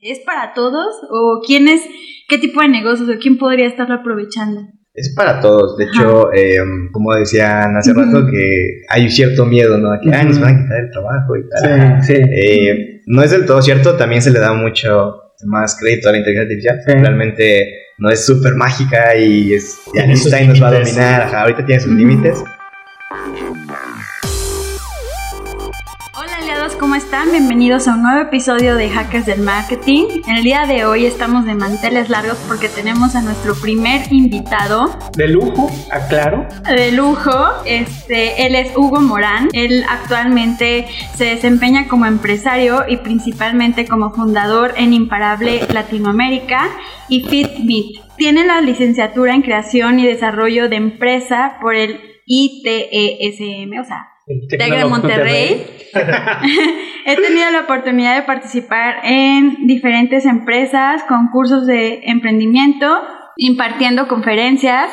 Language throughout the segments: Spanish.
¿Es para todos? ¿O quién es, qué tipo de negocios o quién podría estarlo aprovechando? Es para todos. De hecho, eh, como decían hace rato, que hay cierto miedo, ¿no? A que nos van a quitar el trabajo y tal. Sí, sí. Eh, no es del todo cierto, también se le da mucho más crédito a la inteligencia artificial. Realmente no es súper mágica y es, ya Einstein nos va a dominar. ahorita tiene sus límites. ¿Cómo están? Bienvenidos a un nuevo episodio de Hackers del Marketing. En el día de hoy estamos de manteles largos porque tenemos a nuestro primer invitado. De lujo, aclaro. De lujo, este, él es Hugo Morán. Él actualmente se desempeña como empresario y principalmente como fundador en Imparable Latinoamérica y FitMeet. Tiene la licenciatura en creación y desarrollo de empresa por el ITESM, o sea, TEC de Monterrey. He tenido la oportunidad de participar en diferentes empresas, concursos de emprendimiento, impartiendo conferencias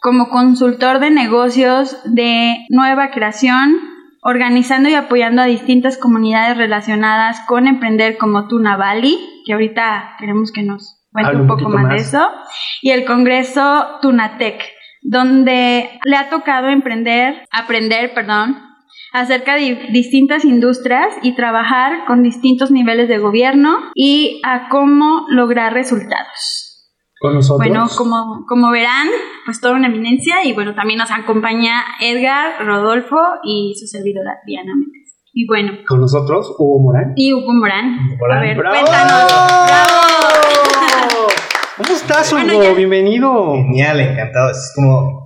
como consultor de negocios de nueva creación, organizando y apoyando a distintas comunidades relacionadas con emprender como Tuna Valley, que ahorita queremos que nos cuente un poco más, de eso, y el Congreso Tunatec, donde le ha tocado emprender, aprender, perdón, acerca de distintas industrias y trabajar con distintos niveles de gobierno y a cómo lograr resultados. ¿Con nosotros? Bueno, como, como verán, pues toda una eminencia y bueno, también nos acompaña Edgar, Rodolfo y su servidora Diana Méndez. Y bueno. ¿Con nosotros? Hugo Morán. Y Hugo Morán. A ver, cuéntanos. ¡Bravo! ¿Cómo estás, Hugo? Bienvenido. Genial, encantado. Es como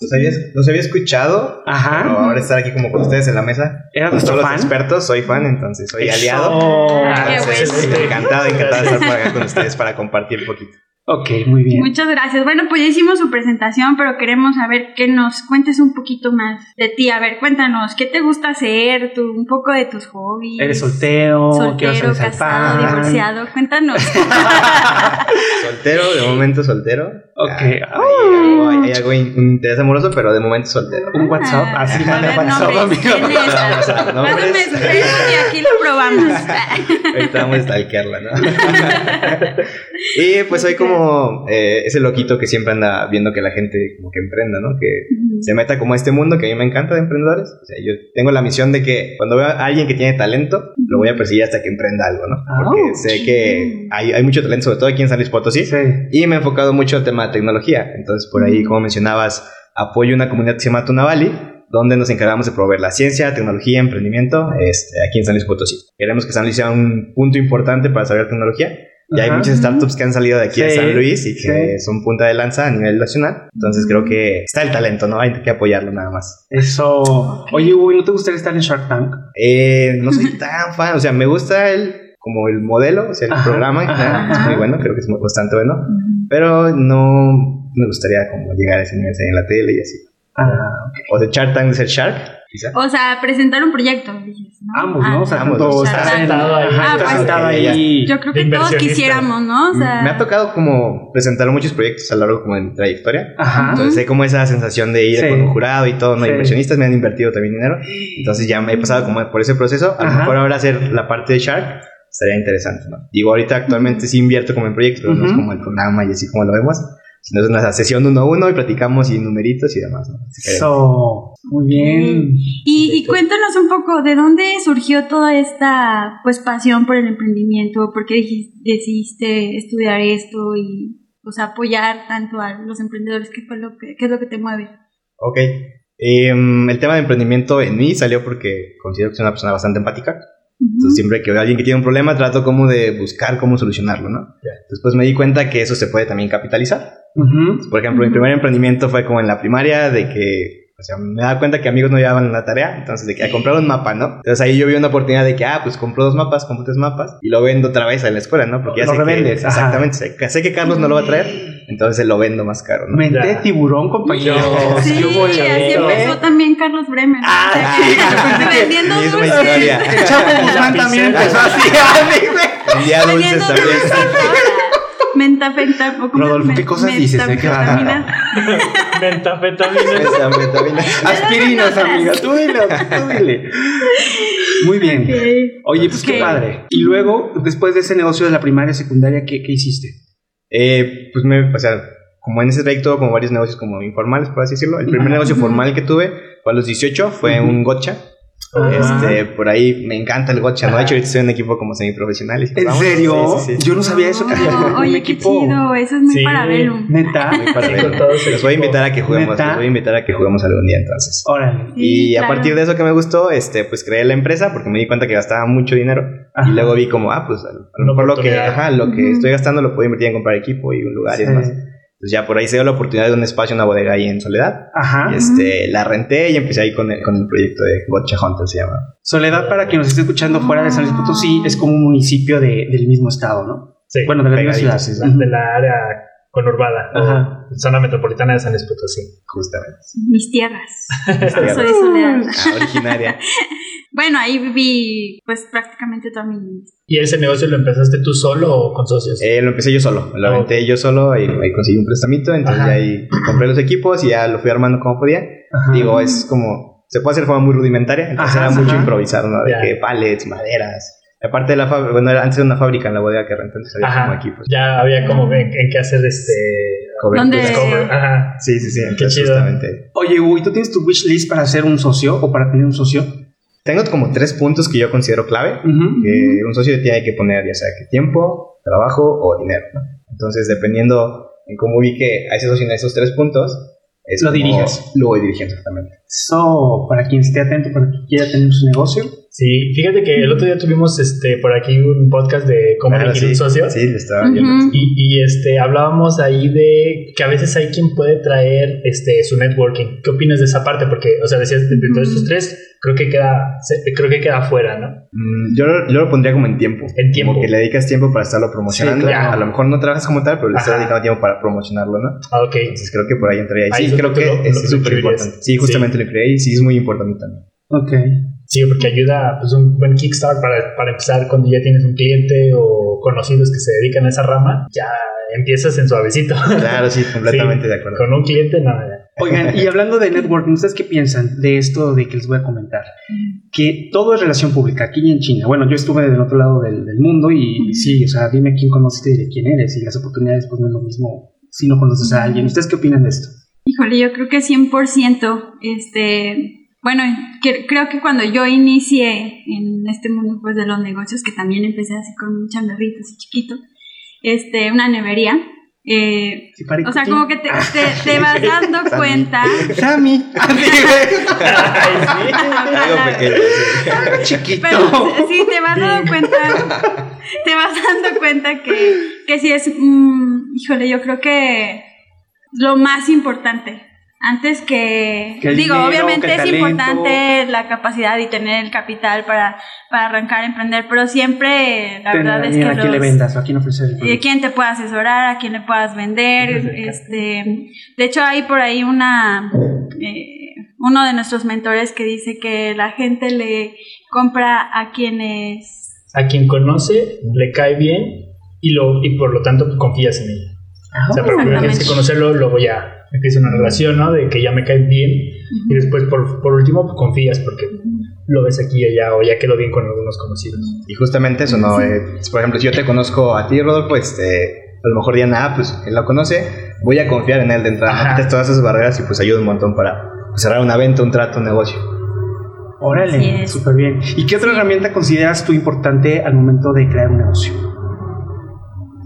los había, los había escuchado, Ajá. pero ahora estar aquí como con ustedes en la mesa. ¿Eras nuestro fan? los expertos, soy fan, entonces soy aliado. Oh, encantado, encantado de estar por acá con ustedes para compartir un poquito. Ok, muy bien. Muchas gracias. Bueno, pues ya hicimos su presentación, pero queremos saber que nos cuentes un poquito más de ti. A ver, cuéntanos, ¿qué te gusta hacer? Tu, un poco de tus hobbies. ¿Eres soltero? Soltero, casado, divorciado. Cuéntanos. soltero, de momento soltero. Ok. hay, algo, hay, algo, interés amoroso, pero de momento soltero. Un WhatsApp, ah, así manda WhatsApp, amigo. Pásame su y aquí lo probamos. Ahorita vamos a stalkearla, ¿no? y pues soy como eh, ese loquito que siempre anda viendo que la gente como que emprenda, ¿no? Que se meta como a este mundo que a mí me encanta de emprendedores. O sea, yo tengo la misión de que cuando veo a alguien que tiene talento, lo voy a perseguir hasta que emprenda algo, ¿no? Ah, Porque sé que hay, hay, mucho talento, sobre todo aquí en San Luis Potosí. Sí. Y me he enfocado mucho al tema de tecnología. Entonces, por ahí, como mencionabas, apoyo una comunidad que se llama Tunavali, donde nos encargamos de proveer la ciencia, tecnología, emprendimiento este, aquí en San Luis Potosí. Queremos que San Luis sea un punto importante para saber tecnología ya hay muchas startups que han salido de aquí de San Luis y que son punta de lanza a nivel nacional. Entonces creo que está el talento, ¿no? Hay que apoyarlo nada más. Eso. Oye, Uy, ¿no te gustaría estar en Shark Tank? Eh, no soy tan fan. O sea, me gusta el como el modelo, o sea, el programa, es muy bueno, creo que es bastante bueno, pero no me gustaría como llegar a ese nivel en la tele y así. Ah, O de Shark Tank de ser Shark, o sea, presentar un proyecto, Ambos, ¿no? O sea, ambos. ahí. Yo creo que todos quisiéramos, ¿no? O sea, me ha tocado como presentar muchos proyectos a lo largo como de mi trayectoria. Ajá. Entonces hay como esa sensación de ir con un jurado y todo, ¿no? Inversionistas me han invertido también dinero. Entonces ya me he pasado como por ese proceso. A lo mejor ahora hacer la parte de Shark estaría interesante, ¿no? Digo, ahorita actualmente sí invierto como en proyectos, pero no es como el programa y así como lo vemos sino es una sesión uno a uno y platicamos y numeritos y demás. ¿no? Eso, muy bien. Y, y, cuéntanos un poco, ¿de dónde surgió toda esta pues pasión por el emprendimiento? ¿Por qué decidiste estudiar esto y pues, apoyar tanto a los emprendedores? ¿Qué, fue lo que, qué es lo que te mueve? Ok. Em, el tema de emprendimiento en mí salió porque considero que soy una persona bastante empática. Entonces, siempre que veo a alguien que tiene un problema, trato como de buscar cómo solucionarlo, ¿no? Después me di cuenta que eso se puede también capitalizar. por ejemplo, mi primer emprendimiento fue como en la primaria, de que o sea, me daba cuenta que amigos no llevaban la tarea, entonces de que a comprar un mapa, ¿no? Entonces ahí yo vi una oportunidad de que, ah, pues compro dos mapas, compro tres mapas y lo vendo otra vez en la escuela, ¿no? Porque ya lo sé revendes. Que, exactamente, sé, sé, que Carlos no lo va a traer, entonces lo vendo más caro, ¿no? Mente tiburón, compañero. Sí, sí así empezó también Carlos Bremer. Ah, sí, vendiendo dulces. El Chapo Guzmán también empezó así, Vendía dulces también. Mentafentamina. Rodolfo, ¿qué cosas dices? Mentafetamina. Mentafetamina. Aspirinas, amiga. Tú dile, tú dile. Muy bien. Oye, pues qué padre. Y luego, después de ese negocio de la primaria, secundaria, ¿qué, qué hiciste? Eh, pues me, o sea, como en ese trayecto, como varios negocios como informales, por así decirlo. El primer negocio formal que tuve fue a los 18, fue un gotcha. Este, por ahí me encanta el gotcha, ¿no? De hecho, ahorita estoy en un equipo como semiprofesional. y ¿En vamos, serio? Sí, sí, sí. Yo no sabía eso. que No, oye, qué equipo. chido, eso es muy Sí. parabellum. Neta. Muy ese Los voy a invitar a que juguemos, ¿Neta? los voy a invitar a que juguemos algún día entonces. Órale. Sí, y a partir de eso que me gustó, este, pues creé la empresa porque me di cuenta que gastaba mucho dinero. Ajá. Y luego vi como, ah, pues a lo mejor lo que, ajá, lo que estoy gastando lo puedo invertir en comprar equipo y un lugar y demás. Entonces ya por ahí se dio la oportunidad de un espacio, una bodega ahí en Soledad. Ajá. Y este, la renté y empecé ahí con el, con el proyecto de Gotcha Hunter, se llama. Soledad, para quien nos esté escuchando fuera de San Luis Potosí, es como un municipio de- del mismo estado, ¿no? Sí, Bueno, de la misma ciudad. sí, de la área conurbada, Ajá. o zona metropolitana de San Luis Potosí. Justamente. Mis tierras. Tierras. Soy Soledad. Ah, originaria. Bueno, ahí viví pues prácticamente toda mi niñez. ¿Y ese negocio lo empezaste tú solo o con socios? Eh, lo empecé yo solo, lo Oh. aventé yo solo y ahí conseguí un prestamito, entonces Ajá. ya ahí compré los equipos y ya lo fui armando como podía. Ajá. Digo, es como, se puede hacer de forma muy rudimentaria, entonces Ajá, era mucho ajá. improvisar, ¿no? De Ya. que pallets, maderas. Aparte de la fábrica, bueno, era antes de una fábrica en la bodega que renté, entonces había como Ajá. equipos. Ya había como en, en qué hacer este ¿Dónde? discover. Ajá. Sí, sí, sí, entonces chido. justamente. Oye, Hugo, ¿y tú tienes tu wish list para ser un socio o para tener un socio? Tengo como tres puntos que yo considero clave. Ujú. que un socio tiene que poner ya sea que tiempo, trabajo o dinero. ¿no? Entonces, dependiendo en cómo ubique a ese socio en esos tres puntos, es Lo como diriges. Lo voy dirigiendo exactamente. So, para quien esté atento, para quien quiera tener su negocio. Sí, fíjate que el otro día tuvimos este por aquí un podcast de cómo Ah, elegir sí, un socio. Sí, lo estaba viendo. Y, y, este hablábamos ahí de que a veces hay quien puede traer este su networking. ¿Qué opinas de esa parte? Porque, o sea, decías de todos estos tres, creo que queda, se- creo que queda fuera, ¿no? Mm, Yo, lo- yo lo pondría como en tiempo. En tiempo. Como que le dedicas tiempo para estarlo promocionando. Sí, claro. A lo mejor no trabajas como tal, pero le estás dedicando tiempo para promocionarlo, ¿no? Ah, ok. Entonces creo que por ahí entraría. Ahí Sí, creo que lo- es lo- lo súper importante. Sí, justamente lo incluí y sí es muy importante también. Ok. Sí, porque ayuda pues un buen kickstart para, para empezar cuando ya tienes un cliente o conocidos que se dedican a esa rama, ya empiezas en suavecito. Claro, sí, completamente Sí, de acuerdo. Con un cliente, no, ya. Oigan, y hablando de networking, ¿ustedes qué piensan de esto de que les voy a comentar? Que todo es relación pública, aquí y en China. Bueno, yo estuve del otro lado del, del mundo y sí, o sea, dime quién conociste y de quién eres. Y las oportunidades, pues no es lo mismo si no conoces a alguien. ¿Ustedes qué opinan de esto? Híjole, yo creo que 100%, este, bueno, que- creo que cuando yo inicié en este mundo pues de los negocios, que también empecé así con un changarrito así chiquito, este, una nevería, eh, Sí, o sea, como que te, te- te vas dando cuenta, Sammy. Algo. Chiquito. pero sí, te vas dando cuenta, te vas dando cuenta que, que sí es, mm, híjole, yo creo que lo más importante. Antes que, digo, dinero, obviamente que es talento. importante la capacidad y tener el capital para, para arrancar a emprender, pero siempre la verdad es que a quién le los- vendas o a quién ofrecer producto. quién te puede asesorar, a quién le puedas vender, este, de hecho hay por ahí una, eh, uno de nuestros mentores que dice que la gente le compra a quienes, A quien conoce, le cae bien y, lo, y por lo tanto confías en ella. Ah, O sea, que conocerlo, luego ya empieza una relación, ¿no? De que ya me cae bien y después por, por último pues, confías porque lo ves aquí y allá o ya quedó bien con algunos conocidos. Y justamente eso, ¿no? Eh, por ejemplo, si yo te conozco a ti, Rodolfo, este, a lo mejor Diana, ah, pues él lo conoce, voy a confiar en él de entrada. Quites todas esas barreras y pues ayuda un montón para pues, cerrar una venta, un trato, un negocio. Órale, súper bien. ¿Y qué otra herramienta consideras tú importante al momento de crear un negocio?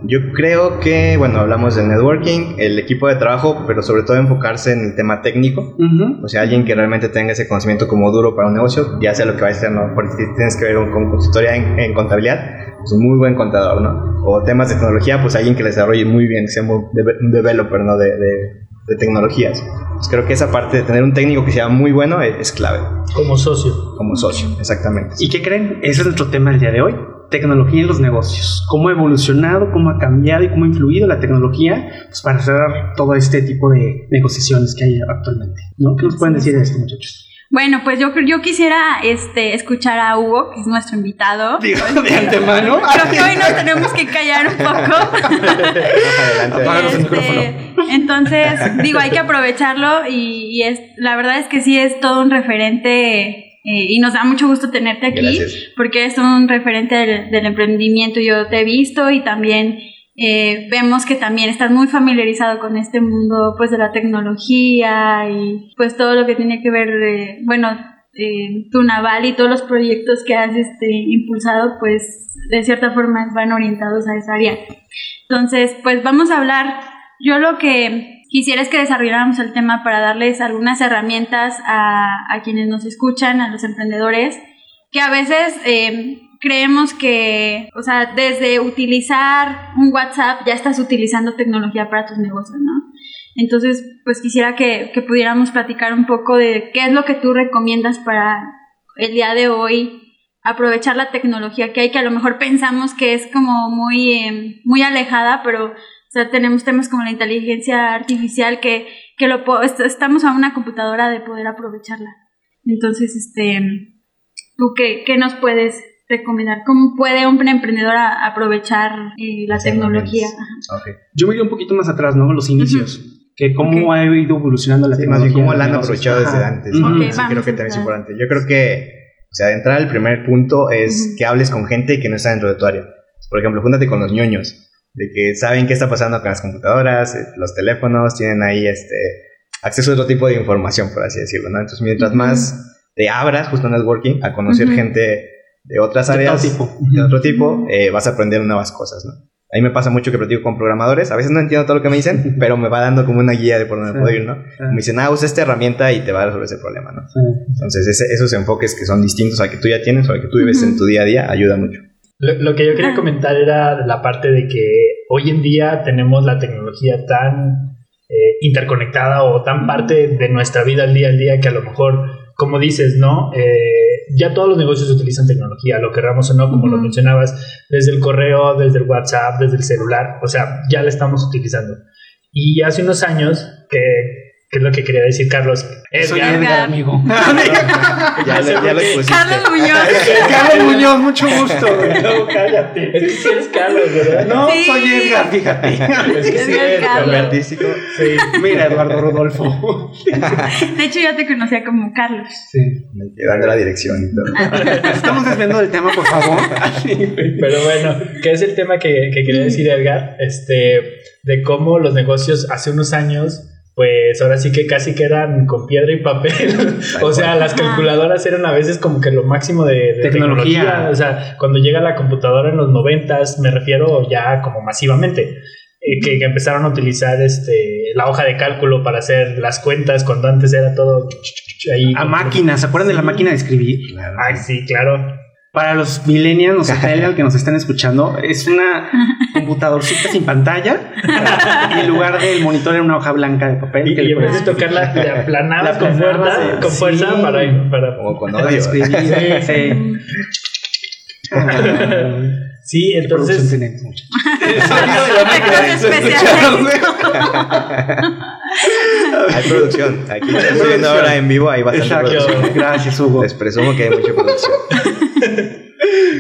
Yo creo que, bueno, hablamos del networking, el equipo de trabajo, pero sobre todo enfocarse en el tema técnico. Ujú. O sea, alguien que realmente tenga ese conocimiento como duro para un negocio, ya sea lo que vaya a ser, ¿no? Porque si tienes que ver un- con consultoría en, en contabilidad, pues un muy buen contador, ¿no? O temas de tecnología, pues alguien que le desarrolle muy bien, que sea un developer, ¿no? De, de- de tecnologías. Pues creo que esa parte de tener un técnico que sea muy bueno es, es clave, Como socio. como socio, exactamente. ¿Y qué creen? Ese es nuestro tema del día de hoy. Tecnología en los negocios. ¿Cómo ha evolucionado, cómo ha cambiado y cómo ha influido la tecnología pues, para cerrar todo este tipo de negociaciones que hay actualmente? ¿no? ¿Qué nos pueden decir de esto, muchachos? bueno, pues yo, yo quisiera este, escuchar a Hugo, que es nuestro invitado. Digo, de antemano. Creo que hoy nos tenemos que callar un poco. Adelante. Este, micrófono. entonces, digo, hay que aprovecharlo y, y es, la verdad es que sí es todo un referente eh, y nos da mucho gusto tenerte aquí Gracias. porque eres un referente del, del emprendimiento. Yo te he visto y también eh, vemos que también estás muy familiarizado con este mundo pues de la tecnología y pues todo lo que tiene que ver, eh, bueno, eh, tu naval y todos los proyectos que has este, impulsado pues de cierta forma van orientados a esa área. Entonces pues vamos a hablar, yo lo que quisiera es que desarrolláramos el tema para darles algunas herramientas a, a quienes nos escuchan, a los emprendedores, que a veces eh, creemos que, o sea, desde utilizar un WhatsApp ya estás utilizando tecnología para tus negocios, ¿no? Entonces, pues quisiera que, que pudiéramos platicar un poco de qué es lo que tú recomiendas para el día de hoy aprovechar la tecnología que hay, que a lo mejor pensamos que es como muy, eh, muy alejada, pero o sea, tenemos temas como la inteligencia artificial que, que lo estamos a una computadora de poder aprovecharla. Entonces, este, ¿tú qué, qué nos puedes recomendar? ¿Cómo puede un emprendedor a- aprovechar eh, la tecnología? herramientas. Ajá. Ok. Yo me iría un poquito más atrás, ¿no? Los inicios. Que cómo Ok. ha ido evolucionando la Sí, más tecnología. bien cómo la han aprovechado desde ajá. antes. Ujú. ¿no? Eso creo que también es importante. Yo creo que, o sea, de entrada, el primer punto es Ujú. que hables con gente que no está dentro de tu área. Por ejemplo, júntate con los ñoños, de que saben qué está pasando con las computadoras, eh, los teléfonos, tienen ahí este acceso a otro tipo de información, por así decirlo, ¿no? Entonces, mientras más te abras justo en networking a conocer gente de otras De áreas, tipo. de otro tipo, eh, vas a aprender nuevas cosas, ¿no? A mí me pasa mucho que platico con programadores, a veces no entiendo todo lo que me dicen, pero me va dando como una guía de por dónde puedo ir, ¿no? Me dicen, ah, usa esta herramienta y te va a resolver ese problema, ¿no? Entonces, ese- esos enfoques que son distintos al que tú ya tienes o al que tú vives en tu día a día ayuda mucho. Lo, lo que yo quería Ah. comentar era la parte de que hoy en día tenemos la tecnología tan eh, interconectada o tan parte de nuestra vida al día al día que a lo mejor, como dices, ¿no? Eh, ya todos los negocios utilizan tecnología, lo querramos o no, como lo Ujú. mencionabas, desde el correo, desde el WhatsApp, desde el celular, o sea, ya la estamos utilizando. Y hace unos años, que, que es lo que quería decir Carlos, Soy Edgar, Edgar, amigo. Ya, lo, ya lo qué. expusiste. Carlos Muñoz. Carlos Muñoz, mucho gusto. No, cállate. Es que sí eres Carlos, ¿verdad? No, Sí. soy Edgar, fíjate. Es que sí Edgar eres, Carlos. Artístico. Sí, mira, Eduardo Rodolfo. De hecho, yo te conocía como Carlos. Sí. Me dando la dirección y todo. Estamos desviando del tema, por favor. Pero bueno, que es el tema que, que quería decir Edgar, este, de cómo los negocios hace unos años, pues ahora sí que casi que eran con piedra y papel. o sea, las calculadoras eran a veces como que lo máximo de, de Tecnología. tecnología. O sea, cuando llega la computadora en los noventas, me refiero ya como masivamente. eh, que, que empezaron a utilizar este la hoja de cálculo para hacer las cuentas cuando antes era todo ahí A máquina, ¿se acuerdan de la máquina de escribir? Claro. Ay, sí, claro. Para los millennials o centennials que nos están escuchando, es una computadorcita sin pantalla y en lugar del monitor era una hoja blanca de papel. Y, que y le en vez de tocarla, aplanabas La con fuerza, con sí. fuerza para, para Como con odio. Sí. Sí. Ah, Sí, ¿qué producción entonces tenemos. Hay producción. Aquí estoy viendo ahora en vivo, hay bastante Exacto. producción. Gracias, Hugo. Les presumo que hay mucha producción.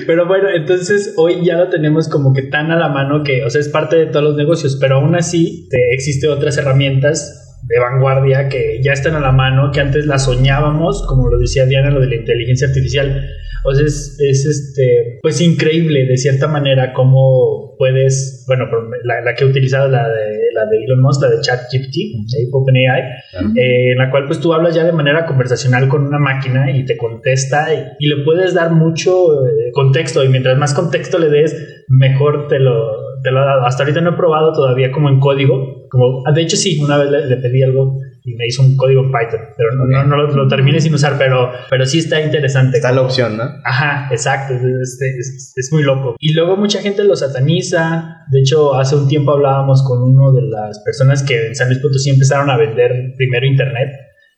Pero bueno, entonces hoy ya lo tenemos como que tan a la mano que, o sea, es parte de todos los negocios, pero aún así te, existen otras herramientas de vanguardia que ya están a la mano, que antes las soñábamos, como lo decía Diana, lo de la inteligencia artificial. O sea, es, es este, pues increíble de cierta manera cómo puedes, bueno, la, la que he utilizado, la de, la de Elon Musk, la de ChatGPT, de OpenAI, eh, en la cual pues tú hablas ya de manera conversacional con una máquina y te contesta y, y le puedes dar mucho eh, contexto y mientras más contexto le des, mejor te lo, te lo ha dado. Hasta ahorita no he probado todavía como en código, como, ah, de hecho sí, una vez le, le pedí algo y me hizo un código en Python, pero no, no, no lo, lo terminé sin usar, pero, pero sí está interesante. Está la opción, ¿no? Ajá, exacto, es, es- es- es muy loco. Y luego mucha gente lo sataniza. De hecho, hace un tiempo hablábamos con uno de las personas que en San Luis Potosí empezaron a vender primero internet,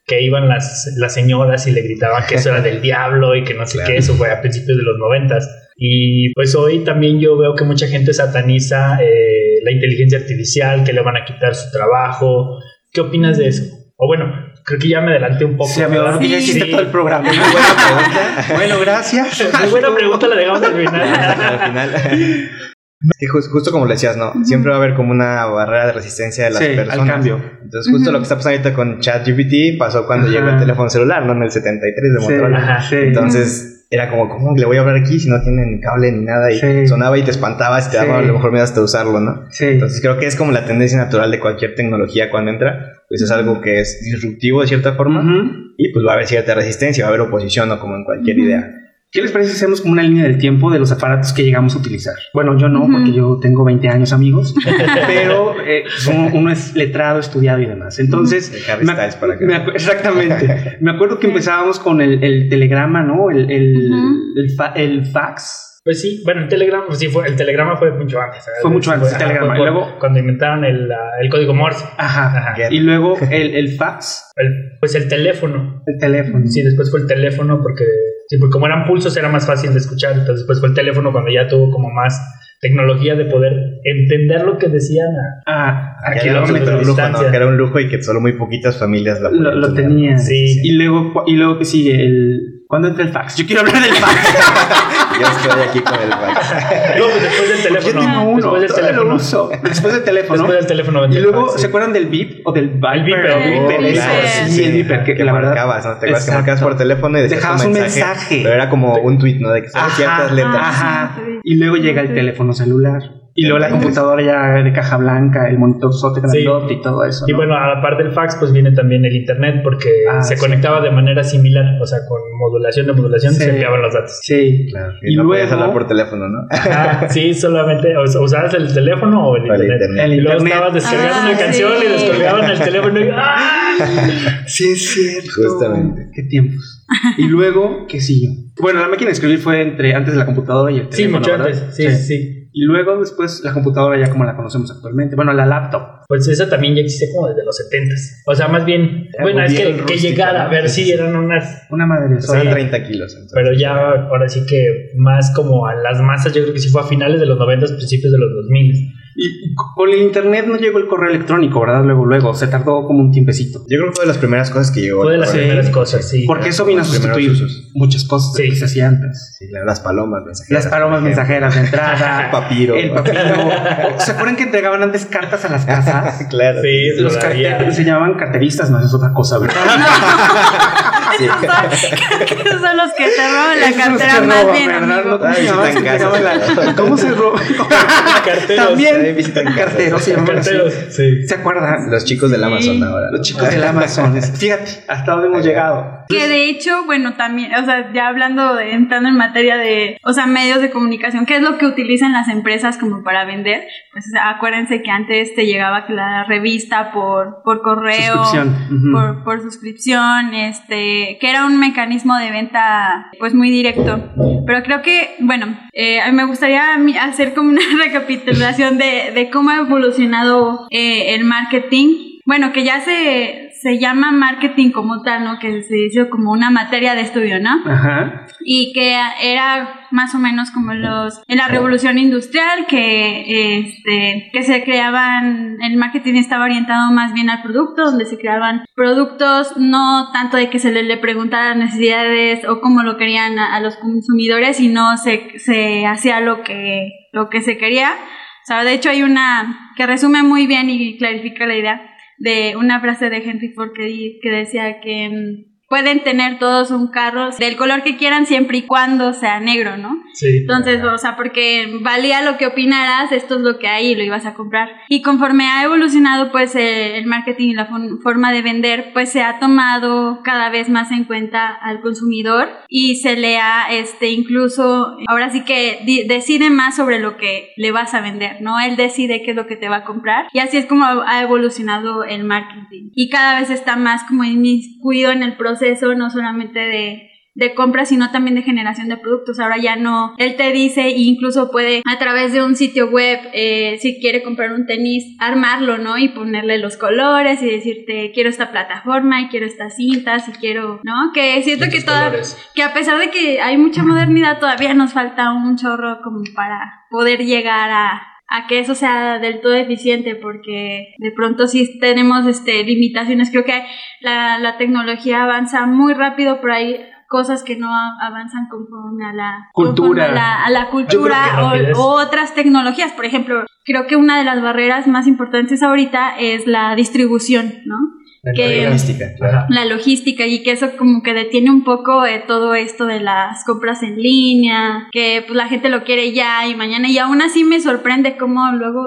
que iban las, las señoras y le gritaban que eso era del diablo y que no sé Claro. qué, eso fue a principios de los noventas. Y pues hoy también yo veo que mucha gente sataniza eh, la inteligencia artificial, que le van a quitar su trabajo. ¿Qué opinas de eso? O bueno, creo que ya me adelanté un poco. Sí, amigo, ¿verdad? que ya hiciste Sí. todo el programa. Muy buena pregunta. Bueno, gracias. Muy buena pregunta, la dejamos al final. Al final. Y jus- justo como le decías, ¿no? Siempre va a haber como una barrera de resistencia de las Sí, al personas. cambio. Entonces, justo lo que está pasando ahorita con ChatGPT pasó cuando llegó el teléfono celular, ¿no? En el 73 de Sí, Motorola. Ajá. sí. Entonces, era como, ¿cómo le voy a hablar aquí si no tienen cable ni nada? Y Sí. sonaba y te espantabas y te daba Sí. a lo mejor miedo hasta usarlo, ¿no? Sí. Entonces, creo que es como la tendencia natural de cualquier tecnología cuando entra. Pues es algo que es disruptivo de cierta forma. Y pues va a haber cierta resistencia, va a haber oposición, ¿no? Como en cualquier idea. ¿Qué les parece si hacemos como una línea del tiempo de los aparatos que llegamos a utilizar? Bueno, yo no, porque yo tengo 20 años, amigos, pero eh, uno, uno es letrado, estudiado y demás. Entonces, me- para acá. me exactamente. Me acuerdo que empezábamos con el, el telegrama, ¿no? El, el, Ujú. el, fa- el fax. Pues sí, bueno, el Telegram, pues sí, fue, el Telegrama fue mucho antes. Fue mucho antes, el ajá, Telegrama. fue Y luego- cuando inventaron el, ah, el código Morse. Ajá. Ajá. Y luego el, el fax, El- pues el teléfono. el teléfono. Sí, después fue el teléfono porque, sí, porque como eran pulsos era más fácil de escuchar. Entonces después fue el teléfono cuando ya tuvo como más tecnología de poder entender lo que decían a, Ah, a Que era un kilómetros super de lujo. Que era un lujo y que solo muy poquitas familias la lo, podían lo tener. tenía. Sí. Y luego, y luego que sigue el. ¿Cuándo entra el fax? Yo quiero hablar del fax. Yo estoy aquí con el fax. No, pues después del Yo teléfono. tengo uno, después del todavía lo teléfono. uso. Después del teléfono. Después del teléfono. Y luego, ¿se acuerdan del VIP o del Viper? El Viper, sí. el Viper, que, la verdad. marcabas, ¿no? Te acuerdas que marcabas por teléfono y decías Dejabas un mensaje. Pero era como un tweet, ¿no? De que solo ciertas letras. Ajá. Y luego llega el teléfono celular. Y luego la computadora ya de caja blanca, el monitor sote Sí. y todo eso. Y ¿no? bueno, aparte del fax, pues viene también el internet porque Ah, se sí. conectaba de manera similar, o sea, con modulación de modulación Sí. se enviaban los datos. Sí. Claro. Y Y no podías luego- hablar por teléfono, ¿no? Ah, sí, solamente o sea, usabas el teléfono o el O el internet. internet. El y luego internet. estabas descargando Ah, una canción sí. y descolgaban el teléfono y ¡ah! Sí, es cierto. Justamente. Qué tiempos. Y luego, ¿qué siguió? Bueno, la máquina de escribir fue entre antes de la computadora y el Sí, teléfono. mucho ¿verdad? antes. Sí, sí, sí. Y luego, después, la computadora ya como la conocemos actualmente. Bueno, la laptop. Pues esa también ya existe como desde los 70 O sea, más bien, Era bueno, es que, que llegara a ver Sí, si sí. eran unas Una madre. Son Sí. 30 kilos. entonces. Pero ya ahora sí que más como a las masas, yo creo que sí fue a finales de los 90, principios de los 2000. Y con el internet no llegó el correo electrónico, ¿verdad? Luego, luego. Se tardó como un tiempecito. Yo creo que fue de las primeras cosas que llegó. Fue de las Sí. primeras cosas, sí. Porque eso vino a sustituir usos. muchas cosas Sí. que se hacían antes. Sí, claro, las palomas mensajeras. Las palomas mensajeras de entrada. El papiro. El papiro. ¿Se acuerdan que entregaban antes cartas a las casas? claro. Sí, Los carteros se llamaban carteristas, no, es otra cosa, ¿verdad? Sí. Esos son los que te roban la que cartera más roban, bien. No, ¿Cómo Ay, se sí, llamaban? tan Se casas. entregaban la- ¿Cómo se roba? Carteros. También visitan carteros se. Carteros, sí. ¿Se acuerdan? Los chicos del Amazon ahora. Los chicos del Amazon. Fíjate, hasta dónde hemos llegado. Que de hecho, bueno, también, o sea, ya hablando, de, entrando en materia de, o sea, medios de comunicación, ¿qué es lo que utilizan las empresas como para vender? Pues acuérdense que antes te llegaba la revista por, por correo, Suscripción. Por suscripción, este, que era un mecanismo de venta, pues muy directo. Pero creo que, bueno, eh, me gustaría hacer como una recapitulación de, de cómo ha evolucionado eh, el marketing. Bueno, que ya se, se llama marketing como tal, ¿no? Que se hizo como una materia de estudio, ¿no? Ajá. y que era más o menos como los en la revolución industrial que este que se creaban el marketing estaba orientado más bien al producto donde se creaban productos no tanto de que se le, le preguntaran necesidades o cómo lo querían a, a los consumidores sino se, se hacía lo que lo que se quería o sea de hecho hay una que resume muy bien y clarifica la idea de una frase de Henry Ford que, que decía que mm, pueden tener todos un carro del color que quieran siempre y cuando sea negro, ¿no? Sí. Entonces, o sea, porque valía lo que opinaras, esto es lo que hay y lo ibas a comprar. Y conforme ha evolucionado, pues, eh, el marketing y la forma de vender, pues, se ha tomado cada vez más en cuenta al consumidor y se le ha, este, incluso, ahora sí que decide más sobre lo que le vas a vender, ¿no? Él decide qué es lo que te va a comprar y así es como ha evolucionado el marketing. Y cada vez está más como inmiscuido en el proceso, no solamente de de compra, sino también de generación de productos. Ahora ya no, él te dice e incluso puede a través de un sitio web, eh, si quiere comprar un tenis, armarlo, ¿no? Y ponerle los colores y decirte, quiero esta plataforma y quiero estas cintas y quiero, ¿no? Que siento que toda, que a pesar de que hay mucha modernidad, todavía nos falta un chorro como para poder llegar a a que eso sea del todo eficiente porque de pronto sí tenemos este limitaciones creo que la, la tecnología avanza muy rápido pero hay cosas que no avanzan conforme a la cultura, a la, a la cultura o, o, otras tecnologías. Por ejemplo, creo que una de las barreras más importantes ahorita es la distribución, ¿no? La que, logística, claro. La logística y que eso como que detiene un poco eh, todo esto de las compras en línea, que pues la gente lo quiere ya y mañana y aún así me sorprende cómo luego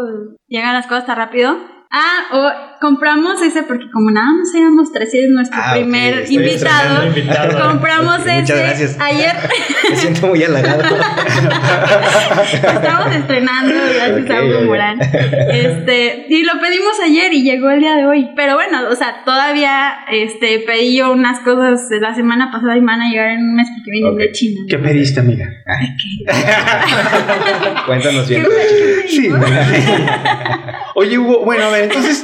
llegan las cosas tan rápido. Ah, o compramos ese porque como nada más éramos tres y es nuestro Ah, primer invitado. invitado. Compramos ese muchas gracias. ayer. Me siento muy halagado. Estamos estrenando gracias Ok, a Hugo. Morán. Este, y lo pedimos ayer y llegó el día de hoy. Pero bueno, o sea, todavía este pedí yo unas cosas de la semana pasada y me van a llegar en un mes porque vienen de China. ¿Qué pediste, amiga? Cuéntanos bien. Sí. Oye, Hugo, bueno, a ver, entonces,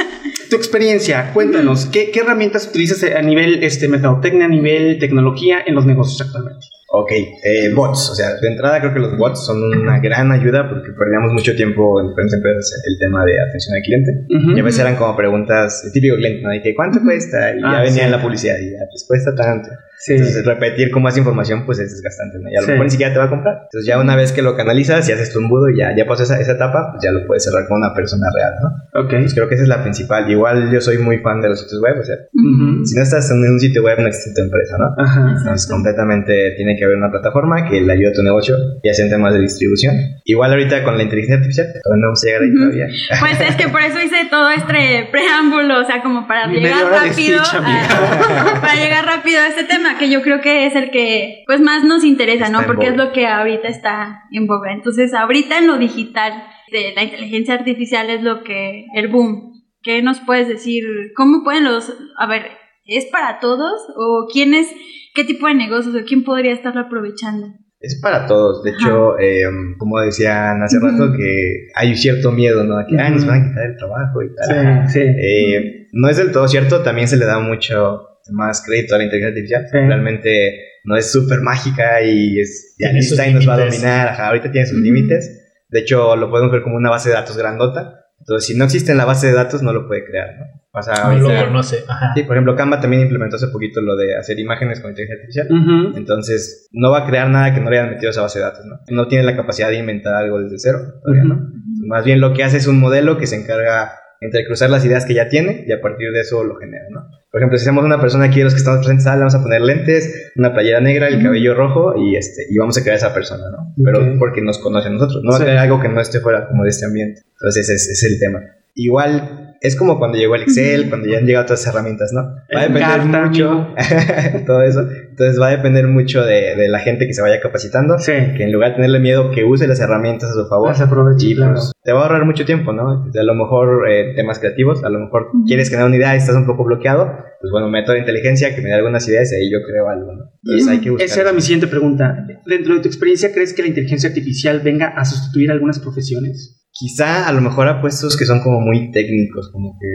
tu experiencia, cuéntanos, ¿qué, qué herramientas utilizas a nivel este, mercadotecnia, a nivel tecnología en los negocios actualmente? Ok, eh, bots. O sea, de entrada creo que los bots son una gran ayuda porque perdíamos mucho tiempo en diferentes empresas el tema de atención al cliente. Ujú. Y a veces eran como preguntas, el típico cliente, ¿no? De que ¿cuánto cuesta? Y Ah, ya venía sí. en la publicidad y ya, pues cuesta tanto. Sí. Entonces, repetir con más información, pues es desgastante, ¿no? Y a lo Sí. mejor ni siquiera te va a comprar. Entonces, ya una vez que lo canalizas y haces tu embudo y ya, ya pasó esa, esa etapa, pues ya lo puedes cerrar con una persona real, ¿no? Ok. Pues creo que esa es la principal. Igual yo soy muy fan de los sitios web, o sea, Ujú. si no estás en un sitio web, no existe tu empresa, ¿no? Ajá. Entonces, completamente tiene que haber una plataforma que le ayude a tu negocio, ya sea en temas de distribución. Igual ahorita con la inteligencia artificial, todavía no vamos a llegar ahí Ujú. todavía. Pues es que por eso hice todo este preámbulo, o sea, como para llegar rápido, a- para llegar rápido a este tema, que yo creo que es el que pues más nos interesa, Está ¿no? Porque es boga. lo que ahorita está en boga. Entonces, ahorita en lo digital, de la inteligencia artificial es lo que, el boom. ¿Qué nos puedes decir? ¿Cómo pueden los, a ver, ¿es para todos? ¿O quién es, qué tipo de negocios o quién podría estarlo aprovechando? Es para todos. De hecho, eh, como decían hace Ujú. rato, que hay cierto miedo, ¿no? A que "Ay, nos van a quitar el trabajo y tal. Sí, sí. Eh, no es del todo cierto, también se le da mucho más crédito a la inteligencia artificial. Sí. Realmente no es súper mágica y es ya y nos va a dominar. Ajá, ahorita tiene sus límites. De hecho, lo podemos ver como una base de datos grandota. Entonces, si no existe en la base de datos, no lo puede crear, ¿no? O sea, No lo conoce. Ajá. sí, por ejemplo, Canva también implementó hace poquito lo de hacer imágenes con inteligencia artificial. Entonces, no va a crear nada que no le hayan metido a esa base de datos, ¿no? No tiene la capacidad de inventar algo desde cero, todavía, ¿no? Más bien lo que hace es un modelo que se encarga entre cruzar las ideas que ya tiene y a partir de eso lo genera, ¿no? Por ejemplo, si hacemos una persona aquí, los que estamos presentes, ah, le vamos a poner lentes, una playera negra, el cabello rojo y este y vamos a crear a esa persona, ¿no? Pero porque nos conoce a nosotros, no va a crear algo que no esté fuera como de este ambiente. Entonces, ese es, ese es el tema. Igual es como cuando llegó el Excel, cuando ya han llegado otras herramientas, ¿no? Va a depender mucho todo eso. Entonces va a depender mucho de, de la gente que se vaya capacitando, Sí. que en lugar de tenerle miedo, que use las herramientas a su favor. Las aproveché, Y claro. pues te va a ahorrar mucho tiempo, ¿no? A lo mejor eh, temas creativos, a lo mejor quieres generar una idea y estás un poco bloqueado, pues bueno, meto la inteligencia que me dé algunas ideas y ahí yo creo algo, ¿no? Entonces hay que buscar. Esa era mi siguiente pregunta. Dentro de tu experiencia, ¿crees que la inteligencia artificial venga a sustituir algunas profesiones? Quizá a lo mejor a puestos que son como muy técnicos, como que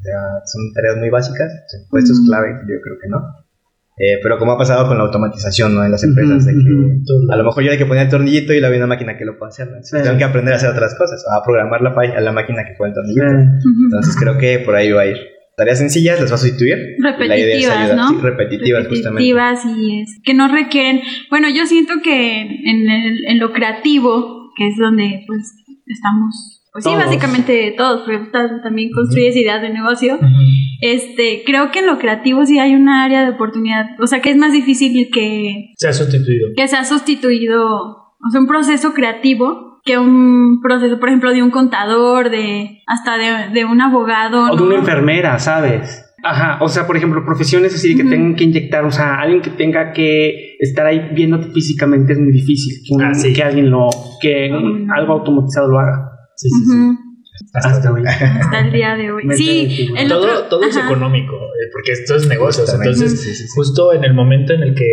sea, son tareas muy básicas, puestos clave, yo creo que no. Eh, pero como ha pasado con la automatización ¿no? en las empresas, de que a lo mejor yo hay que poner el tornillito y la hay una máquina que lo puede hacer. ¿no? Entonces, Sí. Tengo que aprender a hacer otras cosas, a programar la, a la máquina que pone el tornillito. Ujú. Entonces creo que por ahí va a ir. Tareas sencillas las va a sustituir. y la idea es repetitivas, ayudar. ¿no? Sí, repetitivas, justamente. repetitivas y es que no requieren, bueno, yo siento que en, el- en lo creativo, que es donde pues estamos, pues sí, básicamente todos, porque también construyes ideas de negocio, este, creo que en lo creativo sí hay una área de oportunidad, o sea que es más difícil que, Se ha sustituido. que sea sustituido, o sea, un proceso creativo que un proceso, por ejemplo, de un contador, de hasta de, de un abogado. O de una enfermera, ¿sabes? Ajá, o sea, por ejemplo, profesiones así de que tengan que inyectar, o sea, alguien que tenga que estar ahí viéndote físicamente es muy difícil que, un- Ah, sí. que alguien lo, que un- algo automatizado lo haga. Sí, sí, Hasta hoy. Hasta el día de hoy. Sí, el todo, otro- todo es económico, eh, porque esto es negocios. Justamente. Entonces, Sí, sí, sí. justo en el momento en el que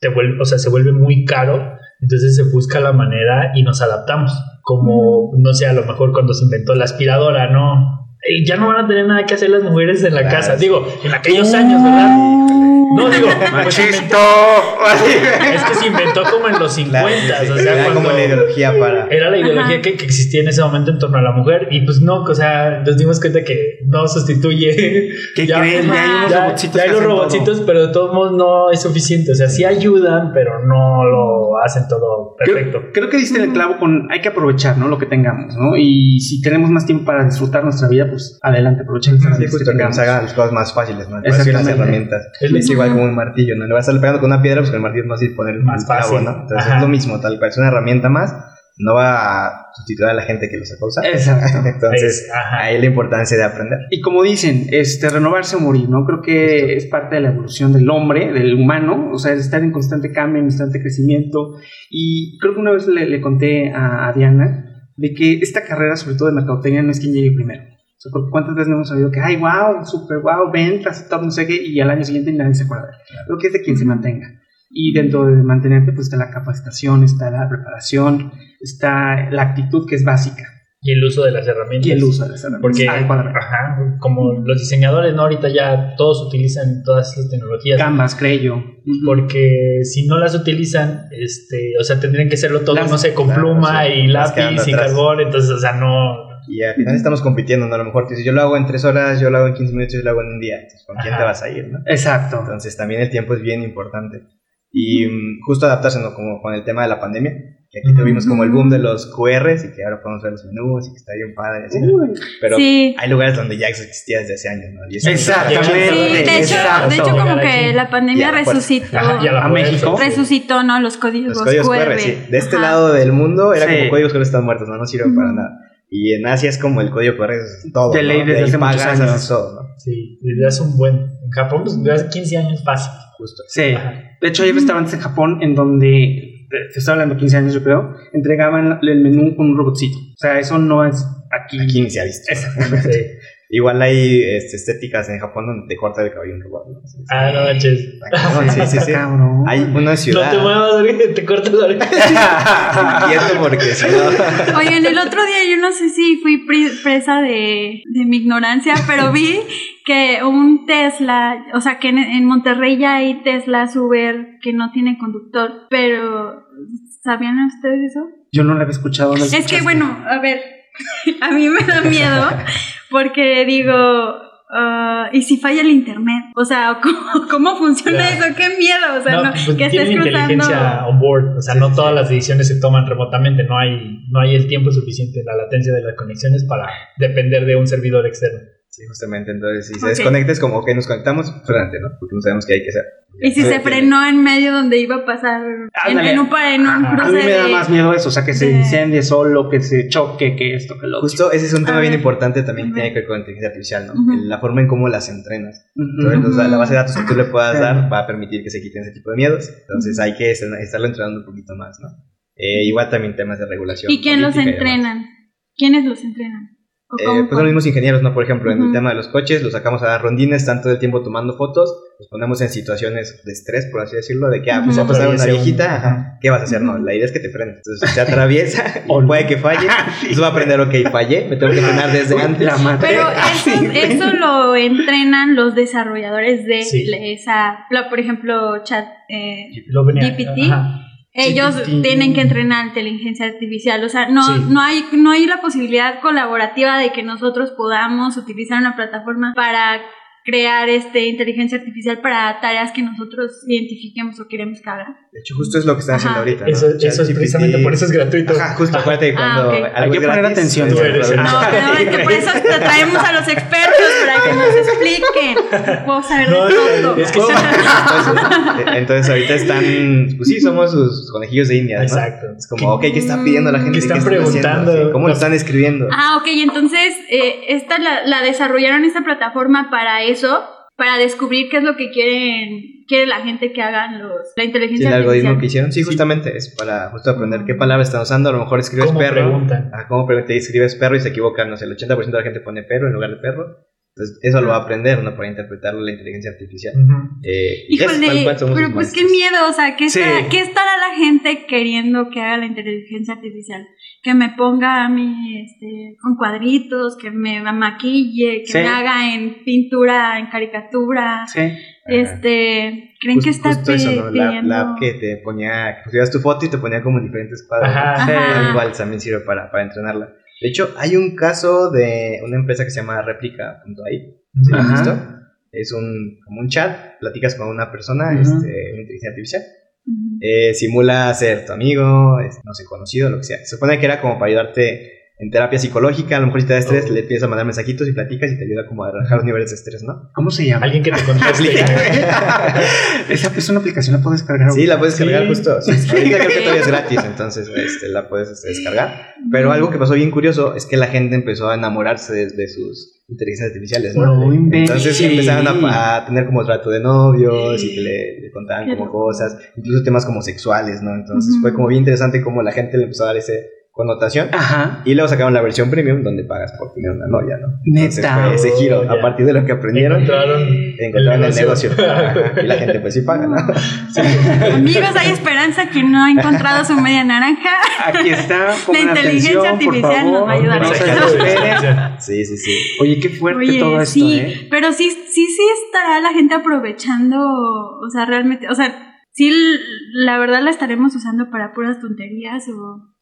te vuelve, o sea, se vuelve muy caro, entonces se busca la manera y nos adaptamos. Como, no sé, a lo mejor cuando se inventó la aspiradora, ¿no? Eh, ya no van a tener nada que hacer las mujeres en la casa. Digo, en aquellos años, ¿verdad? No, digo, ¡Machisto! inventó- es que se inventó como en los 50, Claro, o sea, era como la ideología para. era la ideología Ajá. que, que existía en ese momento en torno a la mujer y pues no, o sea, nos dimos cuenta que no sustituye. ¿Qué Ya- creen? Ya hay unos ya, robotcitos ya hay los hacen todo. robotcitos, pero de todos modos no es suficiente. O sea, sí ayudan, pero no lo hacen todo perfecto. Creo, creo que diste el clavo con hay que aprovechar, ¿no? Lo que tengamos, ¿no? Y si tenemos más tiempo para disfrutar nuestra vida, pues adelante, aprovechen las Sí, que nos hagan las cosas más fáciles, ¿no? Las herramientas. Es lo- Como un martillo, ¿no? Le vas a estar pegando con una piedra, pues con el martillo es más fácil poner el Más clavo, fácil. ¿no? Entonces Ajá. es lo mismo, tal cual. Es una herramienta más, no va a sustituir a la gente que lo sepa usar. Exacto. Entonces, Es- ajá. ahí la importancia de aprender. Y como dicen, este, renovarse o morir, ¿no? Creo que es parte de la evolución del hombre, del humano, o sea, estar en constante cambio, en constante crecimiento. Y creo que una vez le, le conté a, a Diana de que esta carrera, sobre todo de mercadotecnia, no es quien llegue primero. O sea, cuántas veces no hemos sabido que, ay, wow, super wow, ventas, top, no sé qué, y al año siguiente nadie se acuerda. Creo que es de quien se mantenga. Y dentro de mantenerte, pues está la capacitación, está la preparación, está la actitud que es básica Y el uso de las herramientas. y el uso de las herramientas. Porque, ajá, como los diseñadores, ¿no? Ahorita ya todos utilizan todas esas tecnologías. Canvas, Creo. Porque si no las utilizan, este, o sea, tendrían que hacerlo todo, Las- no sé, con claro, pluma sí, y las quedando lápiz y carbón, entonces, o sea, no. Y al final estamos compitiendo, ¿no? A lo mejor tú dices, yo lo hago en tres horas, yo lo hago en 15 minutos, yo lo hago en un día. Entonces, ¿con quién Ajá. te vas a ir, no? Exacto. Entonces, también el tiempo es bien importante. Y mm, justo adaptarse, ¿no? Como con el tema de la pandemia, que aquí tuvimos como el boom de los QRs y que ahora podemos ver los menús y que está bien padre. así, ¿no? Pero Sí. hay lugares donde ya existía desde hace años, ¿no? Y eso- Exactamente. Sí, de hecho, de hecho como que aquí. la pandemia resucitó, Ajá, a la ¿A fuerza, México? resucitó, ¿no? Los códigos, Los códigos QR, QR. sí. De este Ajá. lado del mundo era Sí. como códigos QR están muertos, ¿no? No sirven para nada. Y en Asia es como el código QR es todo. De ley ¿no? desde ahí hace muchos pagas, años. todo, ¿no? Sí, desde hace un buen. En Japón, pues, desde hace 15 años fácil. Justo. Sí. Ajá. De hecho, hay restaurantes en Japón en donde, te estoy hablando de 15 años yo creo, entregaban el menú con un robotcito. O sea, eso no es aquí. Aquí ni se ha visto. Exactamente. Sí. Igual hay este, estéticas en Japón donde te corta el cabello un robot. ¿no? Sí, sí. Ah, no manches. Sí, sí, sí. Cabrón. Hay una No ciudad. te muevas, te cortas la oreja. Quieto porque si no. Oigan, el otro día yo no sé si fui presa de, de mi ignorancia, pero vi que un Tesla, o sea, que en, en Monterrey ya hay Teslas Uber que no tienen conductor, pero ¿sabían ustedes eso? Yo no lo había escuchado. ¿no lo Es que bueno, a ver, a mí me da miedo porque digo, ah, ¿y si falla el internet? O sea, ¿cómo, cómo funciona eso? ¡Qué miedo! O sea, no, no, pues que estés inteligencia cruzando... on board. O sea, Sí, no sí, todas las decisiones se toman remotamente. No hay, no hay el tiempo suficiente, la latencia de las conexiones para depender de un servidor externo. Sí, justamente. Entonces, si se Ok. desconecta es como que nos conectamos, frenante, ¿no? Porque no sabemos qué hay que hacer. Y si Sí, se tiene- frenó en medio donde iba a pasar en, Ándale. en un, en un Ajá. A mí cruce me da más miedo eso, o sea, que se de- incendie solo, que se choque, que esto, que lo otro. Justo ese es un tema bien importante también que tiene que ver con inteligencia artificial, ¿no? La forma en cómo las entrenas. Entonces, la base de datos que tú le puedas dar va a permitir que se quiten ese tipo de miedos. Entonces hay que estar- estarlo entrenando un poquito más, ¿no? Eh, igual también temas de regulación. ¿Y quién los entrenan? ¿Quiénes los entrenan? ¿O Eh, pues son los mismos ingenieros, ¿no? Por ejemplo, en el tema de los coches, los sacamos a dar rondines, están todo el tiempo tomando fotos, los ponemos en situaciones de estrés, por así decirlo, de que, ah, pues Ujú. va a pasar una viejita, ajá, ¿qué vas a hacer? No, la idea es que te frenes. Entonces se atraviesa, O puede que falle, entonces va a aprender, ok, fallé, me tengo que frenar desde antes. La madre. Pero Ah, eso, eso lo entrenan los desarrolladores de Sí. esa, por ejemplo, chat. eh, Lo venía- GPT. ajá. Ellos tienen que entrenar inteligencia artificial, o sea, no, Sí. no hay, no hay la posibilidad colaborativa de que nosotros podamos utilizar una plataforma para crear este inteligencia artificial para tareas que nosotros identifiquemos o queremos que haga. De hecho, justo es lo que están haciendo Ajá. ahorita. ¿no? Eso, eso es precisamente por eso es gratuito. Ajá, justo, acuérdate que Ah, cuando ok. algo Hay que poner atención. Tú eres. No, pero es que por eso te traemos a los expertos para que nos expliquen. Puedo saber No, de todo. es que. Entonces, entonces ahorita están, pues sí, somos sus conejillos de India, ¿no? Exacto. Es como, ok, ¿qué está pidiendo la gente? Que están ¿Qué haciendo? preguntando. Sí, ¿Cómo lo están escribiendo? Ah, ok, entonces eh, esta la, la desarrollaron esta plataforma para eso, para descubrir qué es lo que quieren quiere la gente que hagan los la Sí, inteligencia el algoritmo que hicieron, sí, justamente es para justo aprender qué palabras están usando. A lo mejor escribes ¿Cómo perro. preguntan? Ah, ¿Cómo pre- te escribes perro y se equivocan? No sé, el 80% de la gente pone perro en lugar de perro. Entonces, eso lo va a aprender, ¿no? Para interpretarlo la inteligencia artificial. Eh, Híjole, pero pues qué miedo, o sea, ¿qué, Sí. estará, ¿qué estará la gente queriendo que haga la inteligencia artificial? Que me ponga a mí este, con cuadritos, que me maquille, que Sí. me haga en pintura, en caricatura. Sí. Este, ¿creen Jus- que está justo eso, ¿no? La, la app que te ponía, que pusieras tu foto y te ponía como diferentes cuadros. ¿no? Ajá. Sí. Ajá. Igual también sirve para, para entrenarla. De hecho, hay un caso de una empresa que se llama Replica.ai. ¿Sí lo has Ajá. visto? Es un, como un chat, platicas con una persona, Ujú. este, una inteligencia artificial. Eh, simula ser tu amigo, es- no sé, conocido, lo que sea. Se supone que era como para ayudarte en terapia psicológica. A lo mejor si te da estrés, Oh. le empiezas a mandar mensajitos y platicas y te ayuda como a relajar los niveles de estrés, ¿no? ¿Cómo se llama? Alguien que te conteste. Esa es una aplicación, la puedes cargar. Sí, la puedes Sí. cargar justo. Sí, Ahorita creo que todavía es gratis, entonces este, la puedes este, descargar. Pero algo que pasó bien curioso es que la gente empezó a enamorarse de, de sus inteligencias artificiales, ¿no? No. Entonces sí empezaron a, a tener como trato de novios y que le, le contaban Qué como cosas, incluso temas como sexuales, ¿no? Entonces Ujú. fue como bien interesante cómo la gente le empezó a dar ese connotación. Ajá. Y luego sacaron la versión premium donde pagas por tener una novia, ¿no? Neta. ese giro, Oh, a partir de lo que aprendieron, Encontraron, encontraron el negocio. Ajá, y la gente pues sí paga, ¿no? Amigos, hay esperanza. Quien no ha encontrado su media naranja, Aquí está. pongan inteligencia atención, por artificial nos va a ayudar. No. Sí, sí, sí. Oye, qué fuerte Oye, todo esto, sí, ¿eh? pero sí, sí, sí estará la gente aprovechando, o sea, realmente, o sea, sí, la verdad la estaremos usando para puras tonterías o...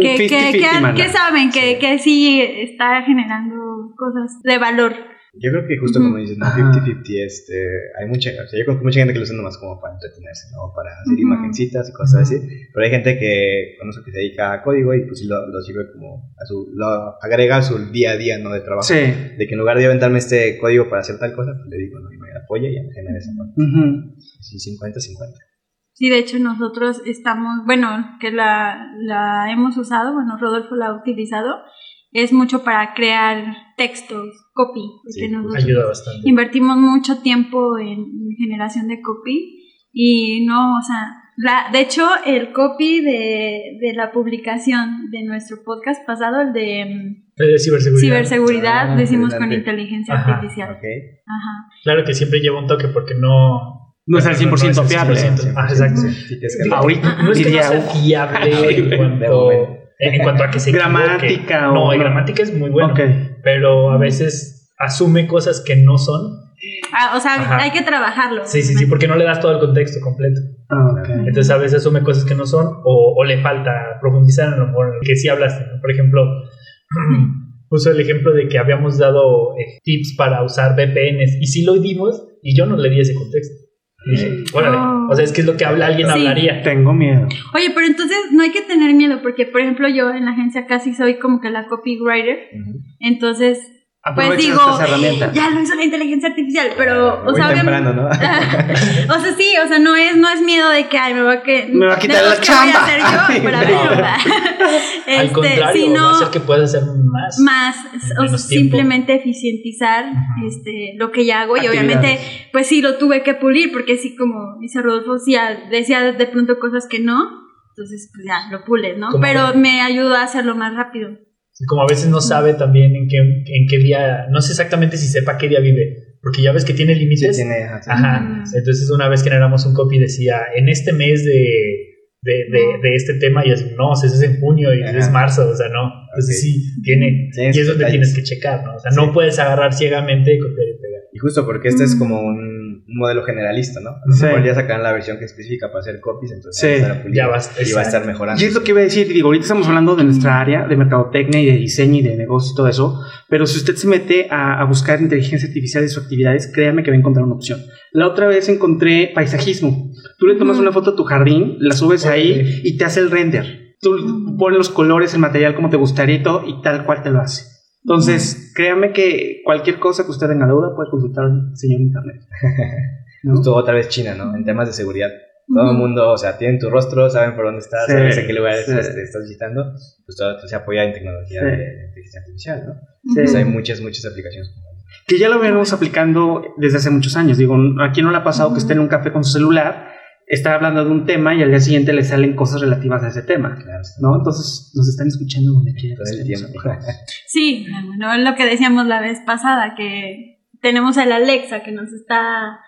¿Qué, 50-50, qué- qué- mana. qué saben? Que, que sí está generando cosas de valor. Yo creo que justo como dices, ¿no? Ajá. 50-50, este, hay mucha, o sea, yo conozco mucha gente que lo usa nomás como para entretenerse, ¿no? Para hacer Ujú. imagencitas y cosas así. Pero hay gente que conozco que se dedica a código y pues lo, lo sirve como a su, lo agrega a su día a día, ¿no? De trabajo. Sí. De que en lugar de aventarme este código para hacer tal cosa, pues le digo, ¿no? Y me apoya y me genera esa parte. Ujú. Sí, 50-50. Sí, de hecho nosotros estamos, bueno, que la, la hemos usado, bueno, Rodolfo la ha utilizado, es mucho para crear textos, copy, Sí, nosotros Ayuda bastante. invertimos mucho tiempo en, en generación de copy y no, o sea, la, de hecho el copy de, de la publicación de nuestro podcast pasado, el de mm, De ciberseguridad. ciberseguridad, Ah, decimos con interesante. inteligencia Ajá, artificial. Ajá. Claro que siempre lleva un toque porque no. No es al 100% es al fiable. 100%. Ah, exacto. Sí. Ahorita No es que no fiable en cuanto, momento. en cuanto a que se. Gramática o No, en no. gramática es muy bueno. Ok. Pero a veces asume cosas que no son. Ah, o sea, Ajá. hay que trabajarlo. Sí, sí, sí, porque no le das todo el contexto completo. Ah. Entonces a veces asume cosas que no son o, o le falta profundizar en lo que sí hablaste. ¿no? Por ejemplo, puso el ejemplo de que habíamos dado eh, tips para usar VPNs y sí lo dimos y yo no le di ese contexto. Dije, órale, Oh. o sea, es que es lo que habla, alguien Sí. hablaría. Tengo miedo. Oye, pero entonces no hay que tener miedo, porque por ejemplo yo en la agencia casi soy como que la copywriter, entonces pues digo, ya lo hizo la inteligencia artificial, pero, Muy o sea, temprano, o sea, sí, o sea, no es, no es miedo de que, ay, me va a, que, Me va a quitar la que voy a chamba. hacer yo, pero a ver, No. ¿verdad? Al Este, contrario, sino va a hacer que puedas hacer más. más, o sea, simplemente eficientizar este, lo que ya hago y obviamente pues sí lo tuve que pulir porque sí como dice Rodolfo sí decía de pronto cosas que no entonces pues ya lo pules ¿no? Pero me ayudó a hacerlo más rápido Como a veces no sabe también en qué, en qué día, no sé exactamente si sepa qué día vive, porque ya ves que tiene Sí, límites. tiene, ajá, sí. Ajá. Mm. Entonces una vez generamos un copy decía, en este mes de, de, de, de este tema, y es, no, o sea, ese es en junio y es Ajá. marzo, o sea, no. Entonces sí, tiene, Sí, y es donde detalles. tienes que checar, ¿no? O sea, Sí. no puedes agarrar ciegamente y copiar y pegar. Y justo porque este es como un, un modelo generalista, ¿no? A lo Sí. mejor ya sacarán la versión que es específica para hacer copies, entonces Sí. a Ya y va a estar mejorando. Y es lo que iba a decir, digo, ahorita estamos hablando de nuestra área de mercadotecnia y de diseño y de negocio y todo eso, pero si usted se mete a, a buscar inteligencia artificial y sus actividades, créame que va a encontrar una opción. La otra vez encontré paisajismo. Tú le tomas una foto a tu jardín, la subes ahí y te hace el render. Tú pones los colores, el material como te gustaría y todo, y tal cual te lo hace. Entonces, créame que cualquier cosa que usted tenga duda puede consultar al señor internet. ¿No? Justo otra vez China, ¿no? En temas de seguridad. Todo el mundo, o sea, tienen tu rostro, saben por dónde estás, Sí, sabes a qué lugares sí. este, estás visitando, pues todo se apoya en tecnología Sí. de, inteligencia artificial, ¿no? Sí. Ujú. hay muchas, muchas aplicaciones. que ya lo venimos aplicando desde hace muchos años. Digo, ¿a quién no le ha pasado que esté en un café con su celular, está hablando de un tema y al día siguiente le salen cosas relativas a ese tema? Claro, ¿No? Entonces nos están escuchando donde quiera. sí bueno es lo que decíamos la vez pasada que tenemos el Alexa que nos está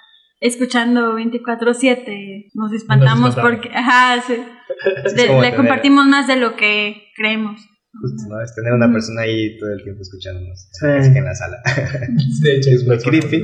escuchando 24/7, nos espantamos espantamos. porque, ajá, sí. Es De- le compartimos más de lo que creemos. Justo, ¿no? Es tener una persona ahí todo el tiempo escuchándonos. Sí. Así que en la sala. De hecho, Es muy creepy.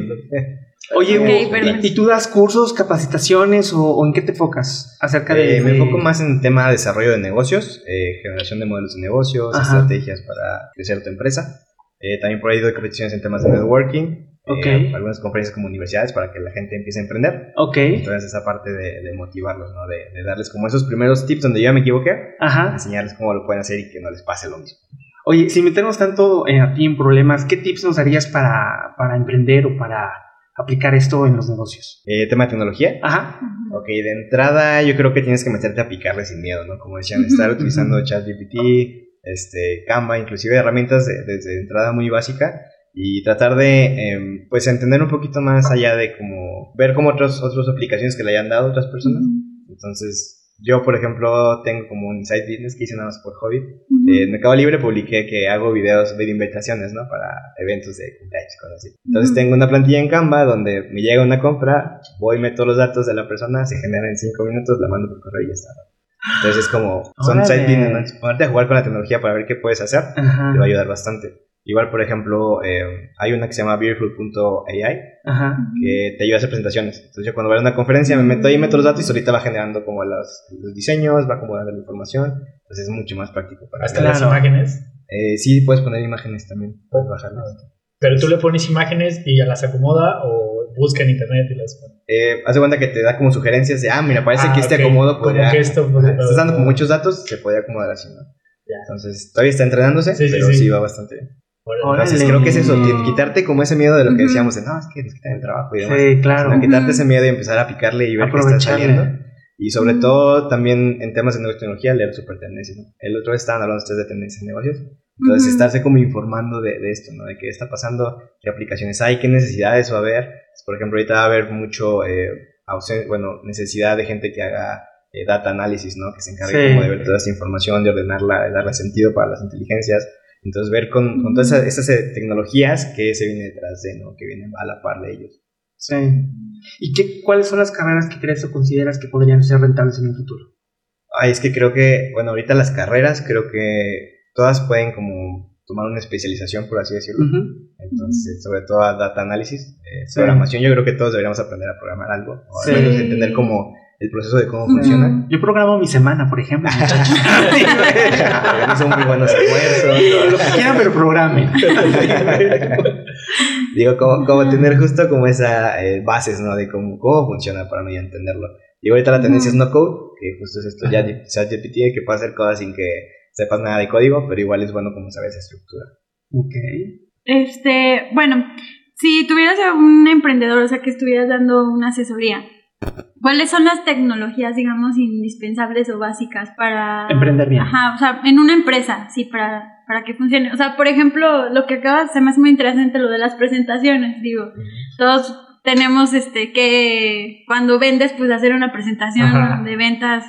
Oye, pero- ¿y, tú das cursos, capacitaciones o, o en qué te enfocas acerca de...? Eh, me enfoco más en tema de desarrollo de negocios, eh, generación de modelos de negocios, Ajá. estrategias para crecer tu empresa. Eh, también por ahí doy competiciones en temas de networking, Ok. eh, algunas conferencias como universidades para que la gente empiece a emprender. Ok, Entonces esa parte de, de motivarlos, ¿no? De, de darles como esos primeros tips donde yo ya me equivoqué, ajá. enseñarles cómo lo pueden hacer y que no les pase lo mismo. Oye, sin meternos tanto eh, a ti en problemas, ¿qué tips nos darías para, para emprender o para aplicar esto en los negocios? Eh, tema de tecnología. Ajá, Ok, de entrada yo creo que tienes que meterte a picarle sin miedo, ¿no? Como decían, estar utilizando. ChatGPT, este, Canva, inclusive herramientas de- desde entrada muy básica y tratar de, em, pues, entender un poquito más allá de como, ver como otros, otras aplicaciones que le hayan dado otras personas. Entonces, yo, por ejemplo, tengo como un side business que hice nada más por hobby. Ujú. Eh, en Mercado Libre publiqué que hago videos de invitaciones, ¿no? Para eventos de cumpleaños cosas así. Entonces tengo una plantilla en Canva donde me llega una compra, voy, meto los datos de la persona, se genera en 5 minutos, la mando por correo y ya está. Entonces es como, son Órale. side business, ¿no? Ponerte a jugar con la tecnología para ver qué puedes hacer, ajá, te va a ayudar bastante. Igual, por ejemplo, eh, hay una que se llama Beautiful.ai que te ayuda a hacer presentaciones. Entonces yo cuando voy a una conferencia me meto ahí, meto los datos y ahorita va generando como los, los diseños, va acomodando la información. Entonces es mucho más práctico para Hasta las imágenes. Eh, sí, puedes poner imágenes también. Puedes bajarlas. Pero tú le pones imágenes y ya las acomoda o busca en internet y las pone. Eh, haz de cuenta que te da como sugerencias de, ah, mira, parece Ah, que este acomodo Como podría... que esto Ajá, podría- Estás dando como muchos datos, se podría acomodar así, ¿no? Ya. Entonces, todavía está entrenándose, Sí, sí, pero sí. sí. va bastante bien. Entonces, creo que es eso, qui- quitarte como ese miedo de lo que decíamos de, no, es que nos quitan el trabajo y demás. Sí, claro. Sino quitarte ese miedo y empezar a picarle y ver qué está saliendo. Y sobre todo también en temas de nueva tecnología, leer super tendencias. ¿no? El otro día estaban hablando ustedes de tendencias en negocios. Entonces, Ujú. estarse como informando de, de esto, ¿no? De qué está pasando, qué aplicaciones hay, qué necesidades va a haber. Por ejemplo, ahorita va a haber mucho, eh, bueno, necesidad de gente que haga eh, data análisis, ¿no? Que se encargue Sí. como de ver toda esta información, de ordenarla, de darle sentido para las inteligencias. Entonces, ver con, con todas esas, esas, eh, tecnologías que se viene detrás de, ¿no? Que vienen a la par de ellos. Sí. ¿Y qué, cuáles son las carreras que crees o consideras que podrían ser rentables en un futuro? Ay, es que creo que, bueno, ahorita las carreras creo que todas pueden como tomar una especialización, por así decirlo. Entonces, sobre todo a data análisis, eh, Sí. programación, yo creo que todos deberíamos aprender a programar algo, o al Sí. menos entender cómo el proceso de cómo funciona. Yo programo mi semana, por ejemplo. muchachos. Organizo muy buenos almuerzos. Lo que quieran, pero programen. Digo, como, como tener justo como esas bases, ¿no? De cómo, cómo funciona para mí entenderlo. Y ahorita la tendencia es no code, que justo es esto, ya ChatGPT, que puede hacer cosas sin que sepas nada de código, pero igual es bueno como saber esa estructura. Ok. Este, bueno, si tuvieras a un emprendedor, o sea, que estuvieras dando una asesoría, ¿cuáles son las tecnologías, digamos, indispensables o básicas para... Emprender bien. Ajá, o sea, en una empresa, sí, para, para que funcione. O sea, por ejemplo, lo que acabas, se me hace muy interesante lo de las presentaciones, digo, todos tenemos este que cuando vendes pues hacer una presentación Ajá. de ventas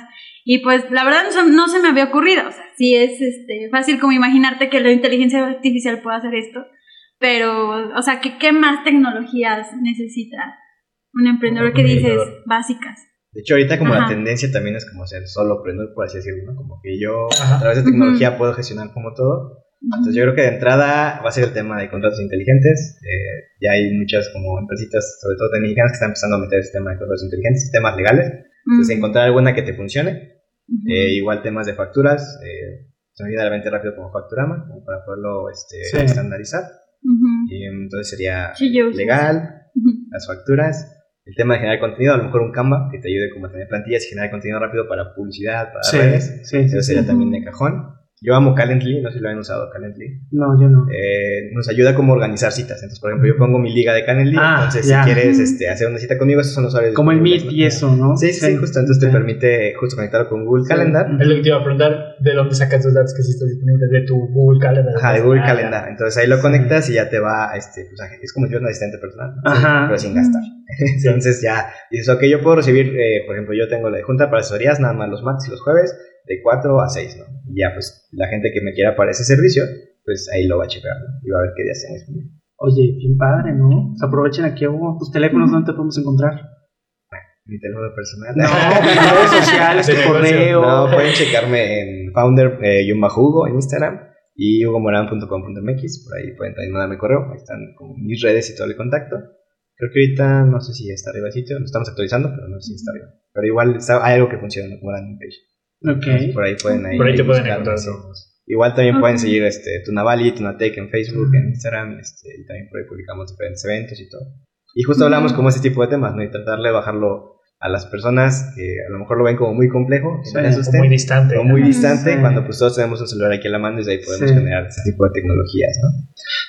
y pues la verdad no, se- no se me había ocurrido, o sea, sí es este fácil como imaginarte que la inteligencia artificial pueda hacer esto, pero o sea, ¿qué, qué más tecnologías necesita un emprendedor que dices básicas? De hecho, ahorita como la Ajá. tendencia también es como ser solo emprendedor, por así decirlo, ¿no? Como que yo Ajá. a través de tecnología puedo gestionar como todo. Entonces yo creo que de entrada va a ser el tema de contratos inteligentes. Eh, ya hay muchas como empresitas, sobre todo mexicanas, que están empezando a meter este tema de contratos inteligentes, temas legales. Entonces encontrar alguna que te funcione. Eh, igual temas de facturas. Eh, se me viene a la mente rápido como Facturama, como para poderlo este, Sí. estandarizar. Y entonces sería Sí, legal, las facturas, el tema de generar contenido, a lo mejor un Canva que te ayude como a tener plantillas y generar contenido rápido para publicidad, para Sí, redes. sí, Eso sí. sería también de cajón. Yo amo Calendly, no sé si lo han usado Calendly. No, yo no. Eh, nos ayuda como a organizar citas. Entonces, por ejemplo, yo pongo mi liga de Calendly. Ah, entonces, ya. si quieres este, hacer una cita conmigo, esos son los horarios. Como el Meet y eso, ¿no? Sí, sí, sí, justo. Entonces te permite justo conectarlo con Google Sí. Calendar. Es lo que te iba a preguntar, ¿de dónde sacas tus datos que sí están disponibles de tu Google Calendar? Ajá, de Google Ah, ya. Calendar. Entonces ahí lo conectas y ya te va, este, pues, es como yo un asistente personal, ¿no? Ajá. pero sin gastar. Entonces ya dices, ok, yo puedo recibir, eh, por ejemplo, yo tengo la de junta para asesorías nada más los martes y los jueves, de 4 a 6, ¿no? Y ya, pues, la gente que me quiera para ese servicio, pues ahí lo va a checar, ¿no? Y va a ver qué días tiene disponible. Oye, bien padre, ¿no? Pues aprovechen aquí, Hugo, tus teléfonos, ¿dónde te podemos encontrar? Mi teléfono personal. No, mis redes sociales, tu correo. No, pueden checarme en founder eh, bajo Hugo en Instagram y hugomoran.com.mx. Por ahí pueden también mandarme correo. Ahí están como mis redes y todo el contacto. Creo que ahorita no sé si está arriba el sitio. Lo estamos actualizando, pero no sé si está arriba. Pero igual está- hay algo que funciona como landing page. Entonces, Ok. por ahí pueden ahí Por ahí te pueden encontrar sí. Igual también Ok. pueden seguir este, Tunavali, Tunatec en Facebook, en Instagram, este, y también por ahí publicamos diferentes eventos y todo. Y justo hablamos como ese tipo de temas, ¿no? Y tratarle de bajarlo a las personas que a lo mejor lo ven como muy complejo, que Sí, no te o asusten, muy distante. o muy distante, Sí. cuando pues todos tenemos un celular aquí a la mano y desde ahí podemos Sí. generar ese tipo de tecnologías, ¿no?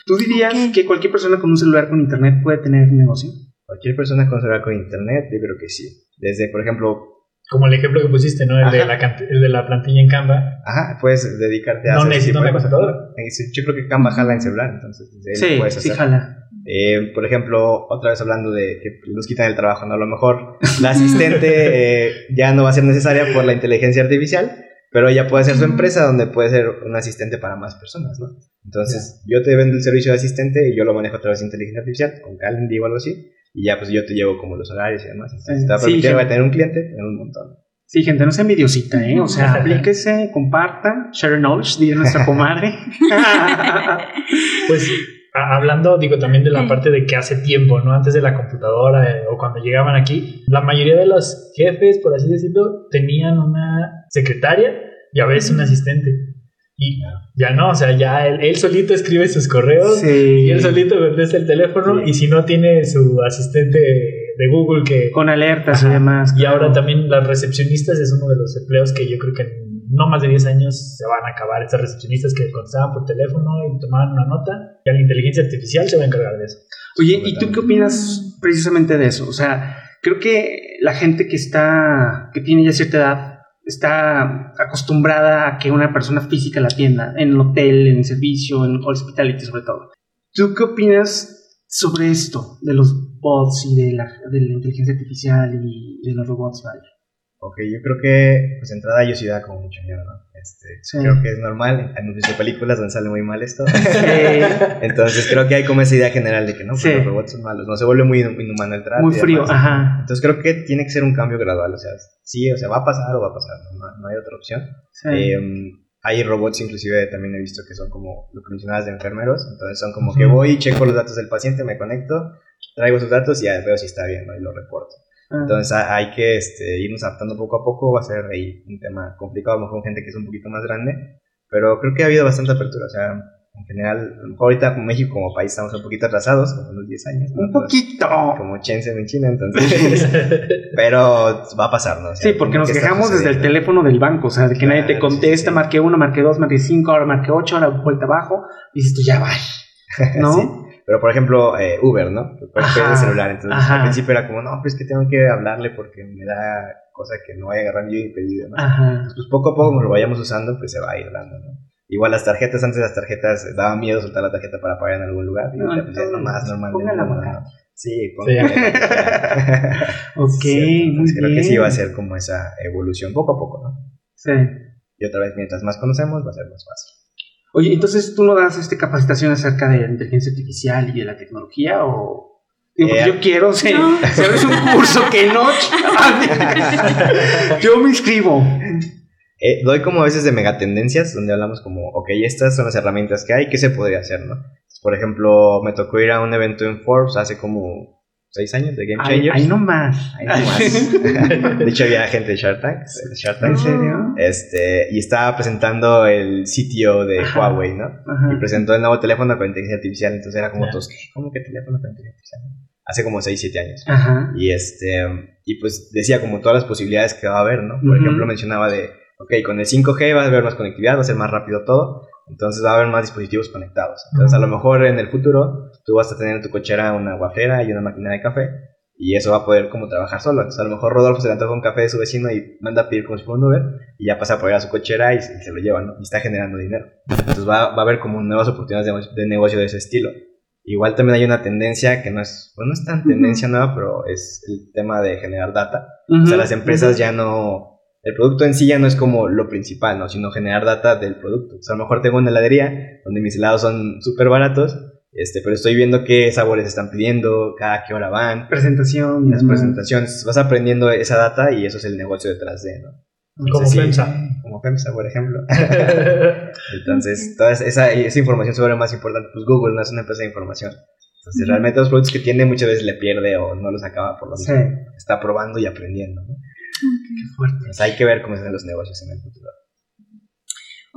¿Tú dirías Ok. que cualquier persona con un celular con internet puede tener un negocio? Cualquier persona con celular con internet, yo creo que sí. Desde, por ejemplo, Como el ejemplo que pusiste, ¿no? El de, la, cant- el de la plantilla en Canva. ajá, puedes dedicarte a No hacer necesito una computadora. Eh, sí, Yo creo que Canva jala en celular, entonces Sí, puedes sí, hacer. jala. Eh, por ejemplo, otra vez hablando de que nos quitan el trabajo, ¿no? A lo mejor la asistente eh, ya no va a ser necesaria por la inteligencia artificial, pero ella puede ser su empresa donde puede ser un asistente para más personas, ¿no? Entonces, yo te vendo el servicio de asistente y yo lo manejo a través de inteligencia artificial, con Calendly o algo así, y ya pues yo te llevo como los horarios y demás. Entonces, te va a Sí, permitir gente. tener un cliente, tener un montón. Sí, gente, no sea envidiosita, ¿eh? O sea, aplíquese, comparta, share knowledge, diría nuestra comadre. Pues a- hablando, digo, también de la parte de que hace tiempo, ¿no? Antes de la computadora eh, o cuando llegaban aquí, la mayoría de los jefes, por así decirlo, tenían una secretaria y a veces un asistente. Y ya no, o sea, ya él, él solito escribe sus correos sí. y él solito contesta el teléfono y si no tiene su asistente de Google que... Con alertas y demás. Y claro. ahora también las recepcionistas es uno de los empleos que yo creo que en no más de 10 años se van a acabar. Estas recepcionistas que contestaban por teléfono y tomaban una nota, ya la inteligencia artificial se va a encargar de eso. Oye, ¿y tú qué opinas precisamente de eso? O sea, creo que la gente que está, que tiene ya cierta edad, está acostumbrada a que una persona física la atienda, en el hotel, en servicio, en hospitality sobre todo. ¿Tú qué opinas sobre esto, de los bots y de la, de la inteligencia artificial y de los robots? Vale? Ok, yo creo que, pues, entrada yo sí da como mucho miedo, ¿no? Este, Sí. Creo que es normal, hemos visto películas donde sale muy mal esto. Entonces creo que hay como esa idea general de que no, pues, Sí. los robots son malos, no se vuelve muy inhumano el trato. Muy frío, ajá. Entonces creo que tiene que ser un cambio gradual, o sea, sí, o sea, va a pasar o va a pasar, no, No- hay otra opción. Sí. Eh, hay robots inclusive también he visto que son como lo que mencionabas de enfermeros, entonces son como que voy, checo los datos del paciente, me conecto, traigo sus datos y ya veo si está bien, ¿no? Y lo reporto. Ah. Entonces ha- hay que este, irnos adaptando poco a poco, va a ser ahí un tema complicado, a lo mejor con gente que es un poquito más grande, pero creo que ha habido bastante apertura, o sea, en general, a lo mejor ahorita como México como país estamos un poquito atrasados, como unos 10 años, ¿no? un poquito. como Shenzhen en China, entonces, pero va a pasar, ¿no? O sea, Sí, porque nos quejamos desde el teléfono del banco, o sea, de que nadie te Claro, sí, contesta, sí. marqué uno, marqué dos, marqué cinco, ahora marqué ocho, ahora vuelta abajo, y dices tú, ya va, ¿no? Sí. Pero por ejemplo, eh, Uber, ¿no? Puedes el celular. Entonces ajá. al principio era como, no, pues que tengo que hablarle porque me da cosa que no vaya a agarrar yo y pedido, ¿no? Ajá. Pues poco a poco, como lo vayamos usando, pues se va a ir dando, ¿no? Igual las tarjetas, antes las tarjetas eh, daba miedo soltar la tarjeta para pagar en algún lugar. Y No, más entonces, normal. ponga del la mundo, boca. ¿no? Sí, Sí. ponga Ok, Sí, muy entonces Creo que bien. sí va a ser como esa evolución, poco a poco, ¿no? Sí. Y otra vez, mientras más conocemos, va a ser más fácil. Oye, entonces tú no das este capacitación acerca de la inteligencia artificial y de la tecnología o Digo, porque Eh, yo quiero, sí, No. abres un curso que no, yo me inscribo. Eh, doy como a veces de megatendencias donde hablamos como, ok, estas son las herramientas que hay, ¿qué se podría hacer, no? Por ejemplo, me tocó ir a un evento en Forbes hace como seis años de Game Changers. ahí no más. Ahí nomás. de hecho, había gente de Shark Tank. de Shark Tank. ¿En serio? Este, y estaba presentando el sitio de Ajá. Huawei, ¿no? Ajá. Y presentó el nuevo teléfono con inteligencia artificial. Entonces era como todos, ¿qué? ¿Cómo que teléfono con inteligencia artificial? Hace como 6, 7 años. Ajá. Y este, y pues decía como todas las posibilidades que va a haber, ¿no? Por ejemplo, mencionaba de, ok, con el 5G va a haber más conectividad, va a ser más rápido todo, entonces va a haber más dispositivos conectados. Entonces, a lo mejor en el futuro tú vas a tener en tu cochera una guafera y una máquina de café, y eso va a poder como trabajar solo. Entonces, a lo mejor Rodolfo se le antoja un café de su vecino y manda a pedir como si fuera un Uber, y ya pasa por ir a su cochera y se, y se lo lleva, ¿no? Y está generando dinero. Entonces, va, va a haber como nuevas oportunidades de, negocio- de negocio de ese estilo. Igual también hay una tendencia que no es, pues no es tan tendencia nueva, pero es el tema de generar data. O sea, las empresas ya no, el producto en sí ya no es como lo principal, ¿no? Sino generar data del producto. O sea, a lo mejor tengo una heladería donde mis helados son súper baratos Este, pero estoy viendo qué sabores están pidiendo, cada qué hora van, Presentación. las presentaciones. Vas aprendiendo esa data y eso es el negocio detrás de, ¿no? Como Entonces, sí, FEMSA. Como FEMSA, por ejemplo. Entonces, toda esa, esa información sobre lo más importante, pues Google no es una empresa de información. Entonces, realmente los productos que tiene muchas veces le pierde o no los acaba por lo Sí. mismo. Está probando y aprendiendo, ¿no? Qué fuerte. Entonces, hay que ver cómo se hacen los negocios en el futuro.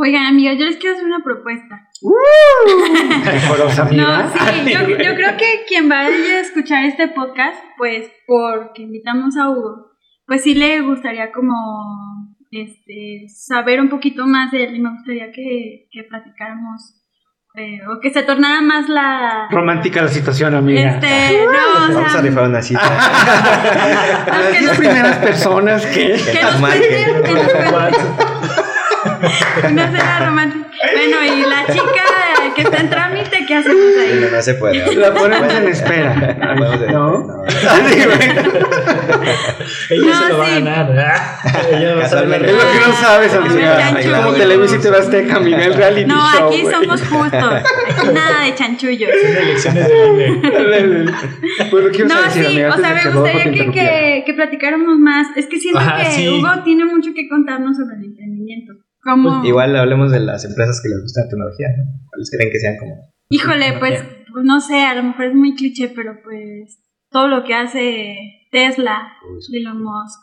Oigan, amigas, yo les quiero hacer una propuesta. Decorosa, No, amiga. sí, yo, yo creo que quien vaya a escuchar este podcast, pues porque invitamos a Hugo, pues sí le gustaría como este saber un poquito más de él y me gustaría que, que platicáramos eh, o que se tornara más la Romántica la situación, amiga. este no o Vamos a rifar una cita. Las primeras personas que. que nos que una cena romántica bueno y la chica que está en trámite qué hacemos ahí No, no se puede. La ponemos en espera. No, ¿No? no. Sí, güey. Ella No, se lo va a ganar. Ella va a saber Es lo que no sabes, amiga. Como Televisa y te vas a caminar el reality no show. aquí somos justos aquí nada de chanchullos Son elecciones de. Bueno, ¿qué ibas a No, decir, sí, amiga? o sea, me gustaría que, que, que platicáramos más. Es que siento Ajá, que sí. Hugo tiene mucho que contarnos sobre el emprendimiento. Como, Pues igual hablemos de las empresas que les gusta la tecnología. ¿no? ¿Cuáles creen que sean como? híjole, pues, pues, no sé, a lo mejor es muy cliché, pero pues todo lo que hace Tesla, Elon Musk,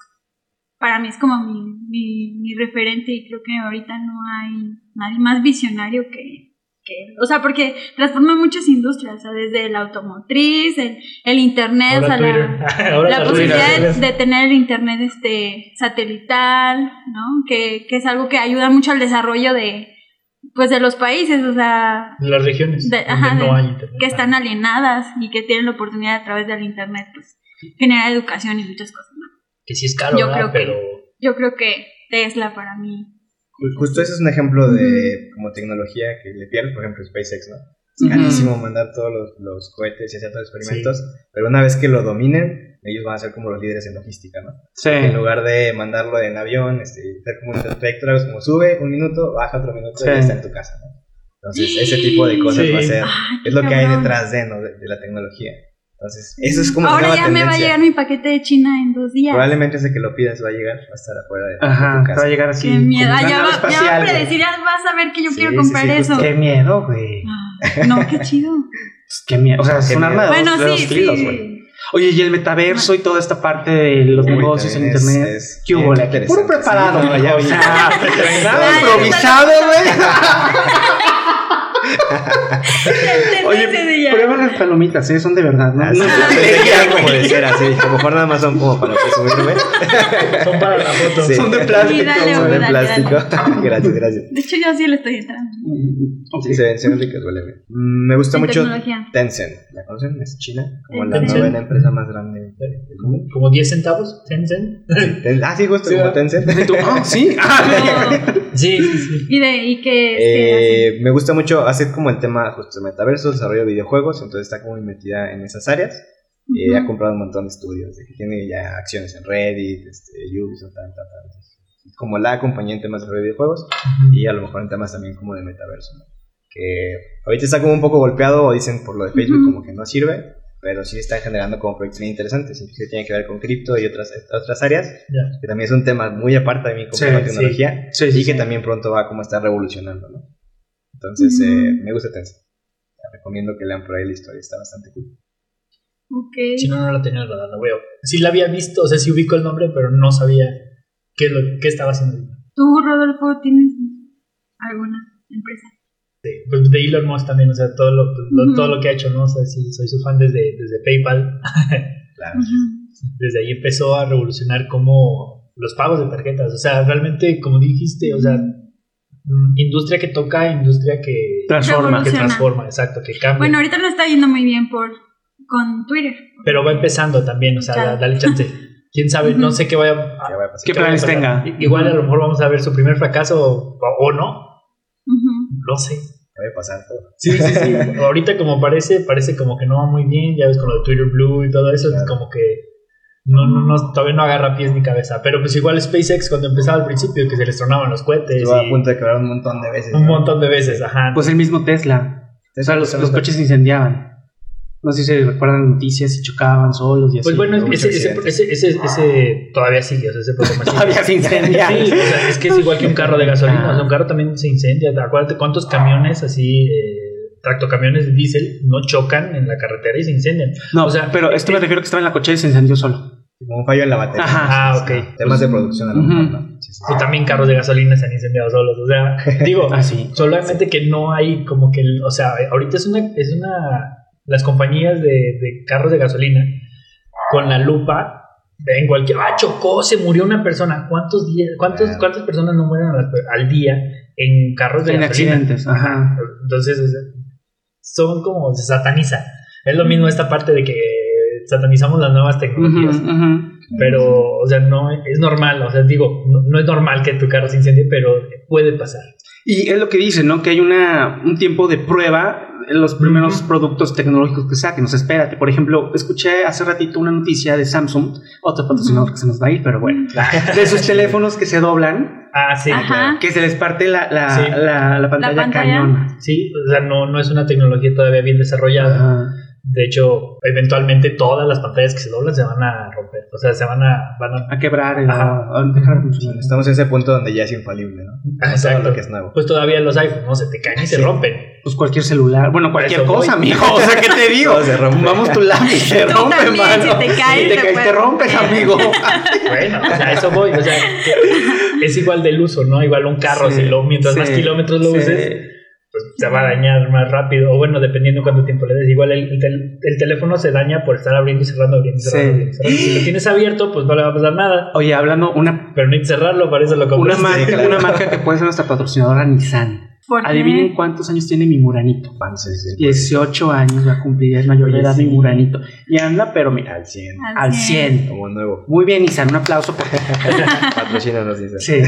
para mí es como mi, mi, mi referente y creo que ahorita no hay nadie más visionario que, que. O sea, porque transforma muchas industrias, o sea, desde la automotriz, el, el internet, o sea, la, posibilidad de, de tener el internet este satelital, ¿no? Que, que es algo que ayuda mucho al desarrollo de pues de los países, o sea, De las regiones De- donde ajá, no hay internet. que están alienadas y que tienen la oportunidad a través del internet pues generar educación y muchas cosas, ¿no? Que sí es caro, Yo ¿verdad? creo que- pero Yo creo que Tesla para mí Justo ese es un ejemplo de como tecnología que le pierdes, por ejemplo, SpaceX, ¿no? Es carísimo mandar todos los, los cohetes y hacer todos los experimentos, pero una vez que lo dominen, ellos van a ser como los líderes en logística, ¿no? Sí. En lugar de mandarlo en avión, este, hacer como un trayectoria, como sube un minuto, baja otro minuto Sí. y ya está en tu casa, ¿no? Entonces, ese tipo de cosas va a ser, Ay, es lo que hay detrás de, ¿no? de, de la tecnología. Entonces, eso es como Ahora ya me va a tendencia. llegar mi paquete de China en dos días. Probablemente ese que lo pidas va a llegar, va a estar afuera de, de Ajá, tu te va casa. a llegar así. Qué miedo. Ah, ya, va, ya va a predecir, ya vas a ver que yo Sí, quiero sí, comprar sí, eso. justo. Qué miedo, güey. Ah, No, qué chido. Qué miedo. O sea, es un arma de bueno, dos, sí, filos, sí. güey. Oye, y el metaverso y toda esta parte de los Uy, negocios en internet. es ¿Qué hubo? Puro preparado, Sí, güey. ya O sea, Ya, nada ya improvisado, güey. Oye, Tendencia de ya. prueba las palomitas, ¿eh? Son de verdad, ¿no? Ah, No como de cera, así. A lo mejor nada más son como para presumirme. son para la foto. Sí. Son de plástico. Sí, dale, Son de dale, plástico. gracias, gracias. De hecho, yo sí le estoy entrando. Ok. Sí, se ven, se ven ricas, huele bien. Mm, Me gusta mucho tecnología. Tencent. ¿La conocen? Es China. Como la Tencent. novena empresa más grande del mundo. Como 10 centavos, Tencent. Ten- Ah, sí, justo Sí, como. Tencent. ¿Y tú? Ah, sí. Ah, Sí, sí, sí. ¿Y, de, y hacen? Eh, me gusta mucho hacer como el tema justo de metaverso, desarrollo de videojuegos, entonces está como metida en esas áreas. Eh, Ujú. ha comprado un montón de estudios, de que tiene ya acciones en Reddit, este, Ubisoft, tal, tal, tal. Entonces, Como la compañía en temas de desarrollo de videojuegos y a lo mejor en temas también como de metaverso. ¿no? Que ahorita está como un poco golpeado, o dicen por lo de Facebook, como que no sirve, pero sí están generando como proyectos muy interesantes, inclusive tiene que ver con cripto y otras, otras áreas, Ya. que también es un tema muy aparte de mí como Sí, la sí. tecnología Sí, sí, y que también pronto va como a estar revolucionando, ¿no? Entonces, eh, me gusta Tencent. Recomiendo que lean por ahí la historia, está bastante cool. Ok. Si no, no la tenía radar, la veo. Sí la había visto, o sea, sí ubico el nombre, pero no sabía qué, es lo, qué estaba haciendo. ¿Tú, Rodolfo, tienes alguna empresa? De, pues de Elon Musk también, o sea, todo lo, todo lo que ha hecho, ¿no? O sea, sí, soy su fan desde, desde PayPal. Claro. Desde ahí empezó a revolucionar como los pagos de tarjetas. O sea, realmente, como dijiste, o sea, mm, industria que toca, industria que Transforma. que transforma, exacto, que cambia. Bueno, ahorita no está yendo muy bien por con Twitter. Pero va empezando también, o sea, Claro. dale chance. Quién sabe, no sé qué vaya a, Ya va a pasar. ¿Qué planes tenga? Igual a lo mejor vamos a ver su primer fracaso o, o no, Ujú. no sé. Puede pasar todo. Sí, sí, sí. Ahorita como parece, parece como que no va muy bien, ya ves con lo de Twitter Blue y todo eso, es como que no, no, no, todavía no agarra pies ni cabeza. Pero pues igual SpaceX cuando empezaba al principio, que se les tronaban los cohetes Estuvo a punto de quebrar un montón de veces. un ¿no? montón de veces, ajá. Pues el mismo Tesla. O sea, los, los coches se incendiaban. No sé si se recuerdan noticias y chocaban solos y así. Pues bueno, ese, ese, ese, ese, ese todavía sigue, o sea, ese problema sigue. Todavía se incendia. Sí, o sea, es que es igual que un carro de gasolina, Ah. o sea, un carro también se incendia. Acuérdate cuántos camiones así, eh, tractocamiones de diésel, no chocan en la carretera y se incendian. No, o sea, pero esto me eh, refiero que estaba en la cochera y se encendió solo. Como un fallo en la batería. Ajá. Ah, ok. Temas de producción a lo Ujú. mejor, ¿no? Sí, sí, sí. Y también carros de gasolina se han incendiado solos. O sea, digo, Ah, sí. solamente que no hay como que, o sea, ahorita es una, es una, las compañías de, de carros de gasolina con la lupa en cualquier, ah, chocó, se murió una persona. ¿Cuántos días, cuántos, cuántas personas no mueren al, al día en carros de En gasolina? accidentes, ajá. Entonces, o sea, son como, se sataniza. Es lo mismo esta parte de que satanizamos las nuevas tecnologías. Ujú. Pero, o sea, no es normal, o sea, digo, no, no es normal que tu carro se incendie, pero puede pasar. Y es lo que dicen, ¿no? Que hay una, un tiempo de prueba los primeros productos tecnológicos que saquen. O sea, espérate. Por ejemplo, escuché hace ratito una noticia de Samsung, otro patrocinador que se nos va a ir, pero bueno. De sus teléfonos que se doblan, Ah, sí, Ajá. claro. que se les parte la, la, Sí. la, la pantalla, pantalla. cañona. Sí, o sea, no, no es una tecnología todavía bien desarrollada. Ajá. De hecho, eventualmente todas las pantallas que se doblan se van a romper. O sea, se van a. Van a A quebrar, a, a dejar de funcionar. Estamos en ese punto donde ya es infalible, ¿no? Todo exacto. lo que es nuevo. pues todavía los iPhones, ¿no? Se te caen y se rompen. Pues cualquier celular, bueno, cualquier Eso voy. cosa, amigo. O sea, ¿qué te digo? Todo se rompe. Vamos tu lápiz, se Tú rompe, también, mano. si te caes, Si te te caes, puede te rompes, amigo. Bueno, o sea, eso voy. O sea, que es igual del uso, ¿no? Igual un carro, Sí, si lo, mientras sí, más kilómetros lo sí. uses, pues se va a dañar más rápido. O bueno, dependiendo cuánto tiempo le des. Igual el, el tel- el teléfono se daña por estar abriendo y cerrando, abriendo y cerrando. Abriendo cerrando. Si lo tienes abierto, pues no le va a pasar nada. Oye, hablando, una, Pero no cerrarlo, para eso lo una, compras. marca, claro. una marca que puede ser nuestra patrocinadora, Nissan. Adivinen cuántos años tiene mi Muranito. Sí, sí. 18 años va a cumplir, es mayor de edad mi sí. Muranito. Y anda, pero mira, Al 100. al 100. Como nuevo. Muy bien, Nissan, un aplauso. Por... Patrocínanos, dice. Sí,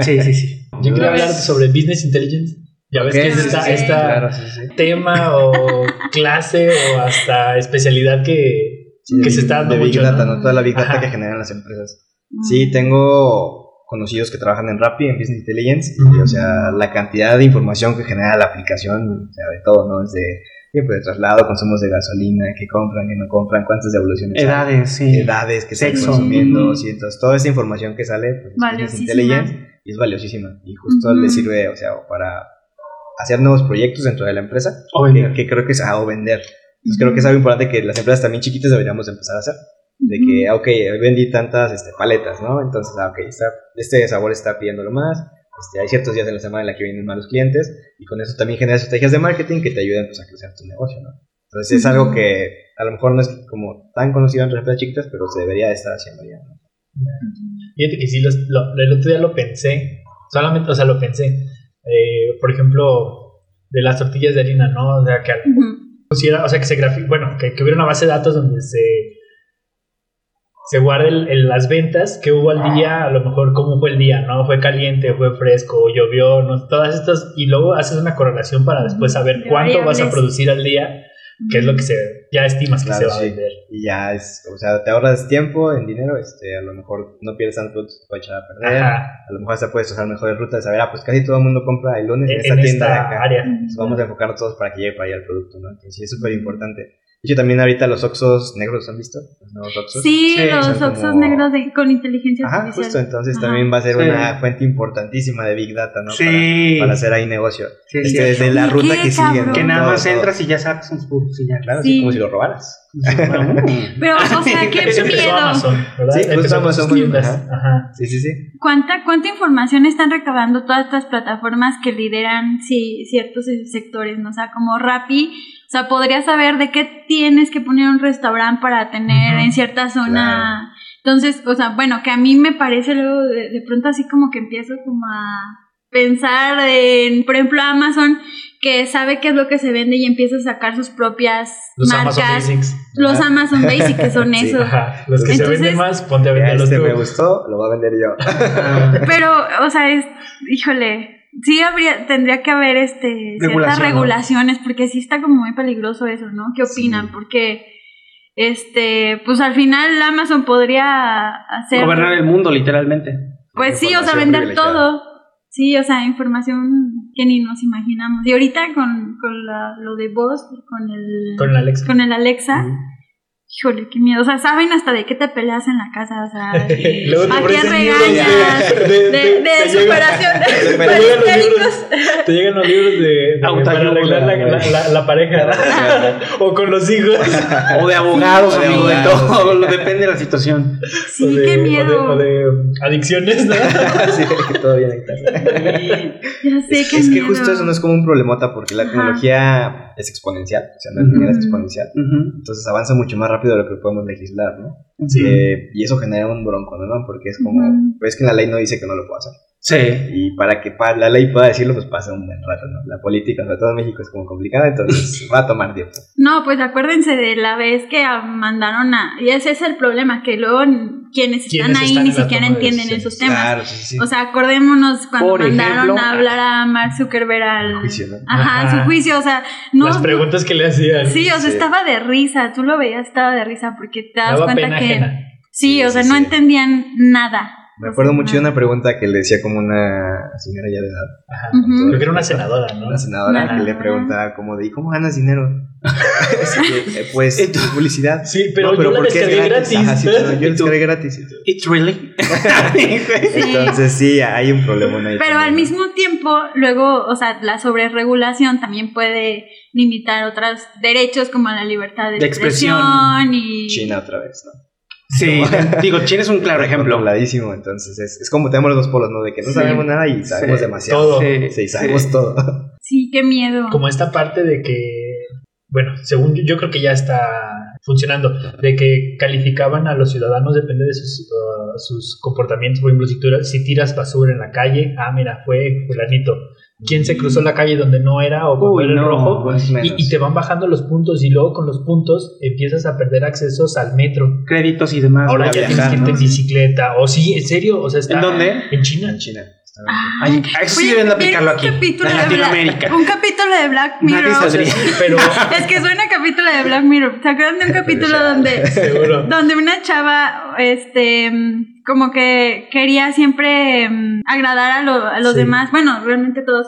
sí, sí, sí. Yo quería hablar sobre Business Intelligence. Ya ves Ok, que es sí, esta, sí, esta claro, sí, sí. tema o clase o hasta especialidad que, Sí, que se está dando de Big mucho, Data, ¿no? ¿no? Toda la Big Data Ajá. que generan las empresas. Mm. Sí, tengo conocidos que trabajan en Rappi, en Business Intelligence, y, o sea, la cantidad de información que genera la aplicación, o sea, de todo, ¿no? Es de tiempo de traslado, consumos de gasolina, qué compran, qué no compran, cuántas devoluciones hay, Edades, sí. edades que están Sexo. consumiendo, sí, entonces toda esa información que sale, pues, es Business. Intelligence, y es valiosísima, y justo le sirve, o sea, para hacer nuevos proyectos dentro de la empresa, O que, creo que es a o vender. Entonces creo que es algo importante que las empresas también chiquitas deberíamos empezar a hacer. De que, ah, ok, hoy vendí tantas este, paletas, ¿no? Entonces, ah, ok, está- este sabor está pidiéndolo más. Este, hay ciertos días en la semana en la que vienen más los clientes. Y con eso también generas estrategias de marketing que te ayudan pues, a crecer tu negocio, ¿no? Entonces es algo que a lo mejor no es como tan conocido entre las chiquitas, pero se debería de estar haciendo ya, ¿no? Fíjate que sí, los- lo- el otro día lo pensé, solamente, o sea, lo pensé. Eh, por ejemplo, de las tortillas de harina, ¿no? O sea, que Ujú. pusiera, o sea, que se grafique, bueno, que, que hubiera una base de datos donde se, se guarde el- el- las ventas que hubo al día, a lo mejor cómo fue el día, ¿no? Fue caliente, fue fresco, llovió, ¿no? Todas estas, y luego haces una correlación para después saber De cuánto vas a producir al día, que es lo que se, ya estimas que Claro, se va sí. a vender. Y ya es, o sea, te ahorras tiempo en dinero, este, a lo mejor no pierdes tanto puede echar a perder. Ajá. A lo mejor hasta puedes usar mejores rutas de saber, ah, pues casi todo el mundo compra el lunes en, En, esta en tienda de esta acá. área. Entonces vamos a enfocarnos todos para que llegue para allá el producto, ¿no? Entonces sí es súper importante. De hecho, también ahorita los Oxos negros, ¿han visto? Los nuevos Oxos. Sí, Sí, los Oxos como- negros de- con inteligencia Ajá, artificial. justo, entonces Ajá. también va a ser Sí. una fuente importantísima de Big Data, ¿no? Sí. Para, para hacer ahí negocio. Sí, Este, sí. desde la ¿Y ruta que sigue, ¿no? Que nada Todo, más todo. entras y ya sacas un productos y ya. Claro, Sí. así como si lo robaras. Pero, o sea, qué miedo. Amazon, ¿verdad? Sí, justo Amazon ajá. Ajá. Sí, sí, sí. ¿Cuánta, ¿Cuánta información están recabando todas estas plataformas que lideran sí, ciertos sectores? ¿no? O sea, como Rappi, sea, podría saber de qué tienes que poner un restaurante para tener en cierta zona. Entonces, o sea, bueno, que a mí me parece luego de, de pronto así como que empiezo como a pensar en, por ejemplo, Amazon, que sabe qué es lo que se vende y empieza a sacar sus propias Los Amazon. Basics. Los Ajá. Amazon Basic, que son Sí. esos. Ajá. Los que se Entonces- venden más, ponte a venderlos este tú. me gustó, lo voy a vender yo. Pero, o sea, es, híjole, sí habría, tendría que haber este ciertas Regulación, ¿no? regulaciones, porque sí está como muy peligroso eso, ¿no? ¿Qué opinan? Sí. Porque este, pues al final Amazon podría hacer Gobernar el mundo, literalmente. pues sí, o sea, vender todo. Sí, o sea, información que ni nos imaginamos. Y ahorita con, con la, lo de voz, con el, Con la Alexa. con el Alexa, híjole, qué miedo. O sea, saben hasta de qué te peleas en la casa, o sea, a quién regañas, de- de, de- superación de te llegan los periféricos. Te llegan los libros de, de para arreglar la, la, la- la pareja o con los hijos. O de abogados, O de amigo, de todo. sí. Depende de la situación. Sí, o de, qué o de- miedo. O de, adicciones, ¿no? sí, que está. Ya sé, Es, qué es que justo eso no es como un problemota porque la Ajá. Es exponencial, o sea, no es lineal, es exponencial. Entonces avanza mucho más rápido de lo que podemos legislar, ¿no? Sí. Eh, y eso genera un bronco, ¿no? Porque es como, pues es que la ley no dice que no lo puedo hacer. Sí. Y para que la ley pueda decirlo, pues pasa un buen rato, ¿no? La política, sobre todo en México, es como complicada, entonces va a tomar tiempo. No, pues acuérdense de la vez que ah, mandaron a... Y ese es el problema, que luego quienes están ¿Quiénes ahí están ni siquiera entienden esos temas. Claro, sí, sí. sí. O sea, acordémonos cuando Por mandaron ejemplo, a hablar a Mark Zuckerberg al juicio, ¿no? Ajá, Ajá. su juicio, o sea, no Las preguntas que le hacían. Sí, o sea, Sí. estaba de risa, tú lo veías, estaba de risa porque te das Daba cuenta pena que ajena. Sí, Sí, o sea, sí, no sí. entendían nada. Me acuerdo mucho de una pregunta que le decía como una señora ya de edad, Ajá. Creo que era una senadora, ¿no? una senadora, Ajá. que le preguntaba como de, ¿y cómo ganas dinero? Que, eh, pues, publicidad. Sí, pero, No, yo la ¿por qué es descargué gratis. Ajá, sí, pero yo ¿Y tú? descargué gratis. It's really. Entonces sí, hay un problema ahí. Pero también, al mismo tiempo, luego, o sea, la sobreregulación también puede limitar otros derechos como la libertad de, De expresión. expresión y China otra vez, ¿no? Sí, digo, China es un claro ejemplo. Controladísimo, entonces es, es como tenemos los dos polos, ¿no? De que no Sí. sabemos nada y sabemos Sí. demasiado. Todo. Sí, Sí, sabemos todo. Sí, qué miedo. Como esta parte de que, bueno, según yo, yo creo que ya está funcionando, de que calificaban a los ciudadanos, depende de sus, uh, sus comportamientos. Por ejemplo, si, tú, si tiras basura en la calle, ah, mira, fue fulanito. ¿Quién se cruzó la calle donde no era o cuando Uy, era en no, rojo? Y, te van bajando los puntos y luego con los puntos empiezas a perder accesos al metro. Créditos y demás. Ahora ya viajar, tienes que en bicicleta. O sí, en serio, o sea, está ¿En dónde? En China. En China. Ah, Ay, a eso sí Oye, deben de ¿vieron aplicarlo aquí. capítulo En de Black- Latinoamérica. un capítulo de Black Nadie Mirror. Pero Es que suena capítulo de Black Mirror. ¿Se acuerdan de un capítulo donde seguro. donde una chava, este, como que quería siempre mm, agradar a, lo- a los Sí. demás, bueno, realmente todos,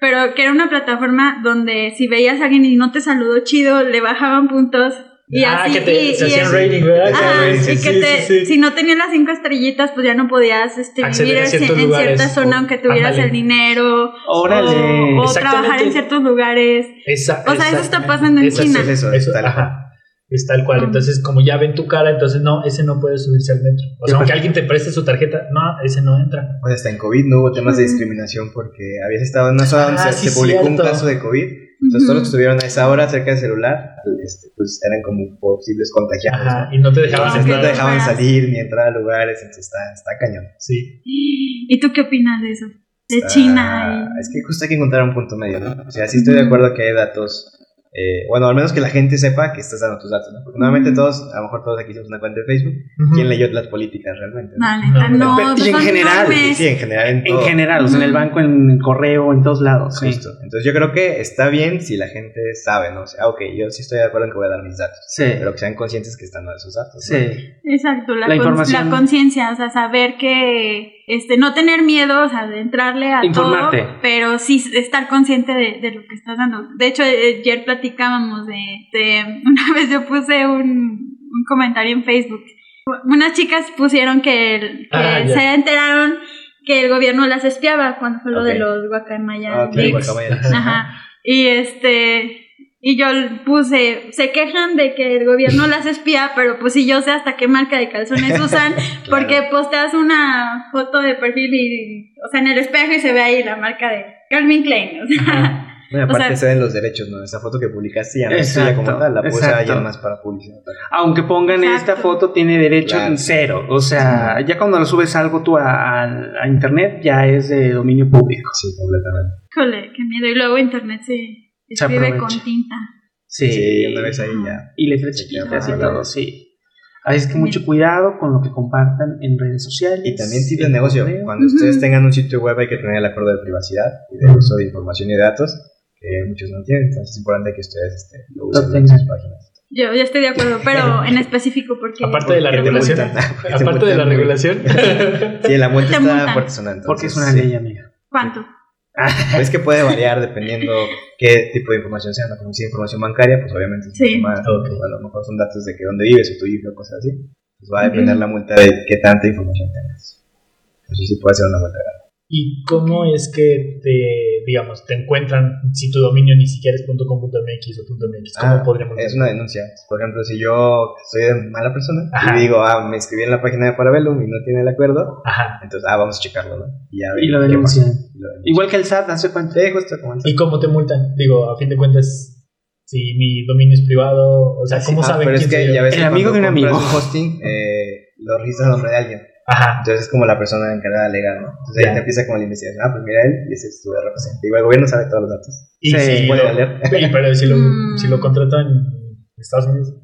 pero que era una plataforma donde si veías a alguien y no te saludó chido, le bajaban puntos y ah, así. que te, y, se y hacían es- rating, ¿verdad? Ajá, Sí, y sí, que sí, te, sí, sí. si no tenías las cinco estrellitas, pues ya no podías este, vivir en, lugares, cierta zona o- aunque tuvieras ándale. el dinero. Órale. O, trabajar en ciertos lugares. Esa- O sea, eso está pasando en China. Es eso, Eso, ajá. Es tal cual. Ah. Entonces, como ya ven tu cara, entonces no, ese no puede subirse al metro. O sea, aunque alguien te preste su tarjeta, no, ese no entra. Pues hasta en COVID no hubo temas de discriminación porque habías estado en una zona donde Ah, se, sí, se publicó un caso de COVID. Entonces todos los que estuvieron a esa hora cerca del celular, este, pues eran como posibles contagiados. Ajá. ¿no? Y no te dejaban Entonces no te dejaban salir ni entrar a lugares, entonces está, está cañón. Sí. ¿Y tú qué opinas de eso? De Está- China. y- Es que justo hay que encontrar un punto medio, ¿no? O sea, sí estoy de acuerdo que hay datos. Eh, bueno, al menos que la gente sepa que estás dando tus datos, ¿no? Porque normalmente Ujú. todos, a lo mejor todos aquí tenemos una cuenta de Facebook. ¿Quién leyó las políticas realmente? no? No, No, pues y en general. Sí, en general en En general, o sea, en el banco, en el correo, en todos lados. sí. Justo. Entonces yo creo que está bien si la gente sabe, ¿no? O sea, ah, ok, yo sí estoy de acuerdo en que voy a dar mis datos. Sí. Pero que sean conscientes que están dando esos datos. ¿no? Sí. Exacto, la, La con- información. la conciencia, o sea, saber que, este, no tener miedo, o sea, de entrarle a Informarte. todo, pero sí estar consciente de, de lo que estás dando. De hecho, eh, ayer platicábamos de, de- una vez yo puse un, un comentario en Facebook. Unas chicas pusieron que, el- que Ah, se enteraron que el gobierno las espiaba cuando fue lo de los guacamaya Ah. Ajá. Y este. Y yo puse, se quejan de que el gobierno las espía, pero pues si yo sé hasta qué marca de calzones usan, porque posteas una foto de perfil y, o sea, en el espejo y se ve ahí la marca de Calvin Klein. O sea, No, y aparte O sea- se ven los derechos, ¿no? Esa foto que publicaste ya no es tuya como tal, la puede usar alguien más para publicidad. Aunque pongan Exacto. esta foto, tiene derecho Claro. en cero. O sea, ya cuando lo subes algo tú a, a- a internet, ya es de dominio público. Sí, completamente. híjole, qué miedo. Y luego internet Se escribe con tinta. Sí. Sí, una vez ahí ya. Y letras chiquitas y todo, sí. Así es que mucho cuidado con lo que compartan en redes sociales. Y también tip de en negocio. correo. Cuando Ujú. ustedes tengan un sitio web hay que tener el acuerdo de privacidad y de uso de información y de datos, que muchos no tienen. Entonces es importante que ustedes este, lo usen en tengan. sus páginas. Yo, yo estoy de acuerdo, pero en específico porque... Aparte de la regulación. Aparte de la regulación. Sí, la multa está fuerte sonando. Porque es entonces, una sí. ley, amiga. ¿Cuánto? es que puede variar dependiendo qué tipo de información sea. ¿no? Como si es información bancaria, pues obviamente es Sí. más. Ok. A lo mejor son datos de que dónde vives o tu hijo o cosas así. Pues va a depender la multa de qué tanta información tengas. Sí, sí puede ser una multa grande. ¿Y cómo es que te, digamos, te encuentran si tu dominio ni siquiera es .com.mx o .mx? ¿Cómo Ah, podríamos Es una denuncia. Por ejemplo, si yo soy de mala persona Ajá. y digo, ah, me inscribí en la página de Parabellum y no tiene el acuerdo, Ajá. entonces, ah, vamos a checarlo, ¿no? Y, ya Y lo denuncian. Igual que el SAT, hace justo como el ¿Y cómo te multan? Digo, a fin de cuentas, si mi dominio es privado, o sea, ¿cómo Ah, saben pero es quién que soy yo? ya ves El que amigo de un amigo. un hosting, eh, lo registras nombre de alguien. Ajá. Entonces es como la persona encargada legal, ¿no? Entonces ahí Ya. te empieza como la investigación. Ah, pues mira él y ese es tu representante. Digo, el gobierno sabe todos los datos. Y Sí. si Puede lo- valer. Sí, pero si lo, Mm. si lo contrato en Estados Unidos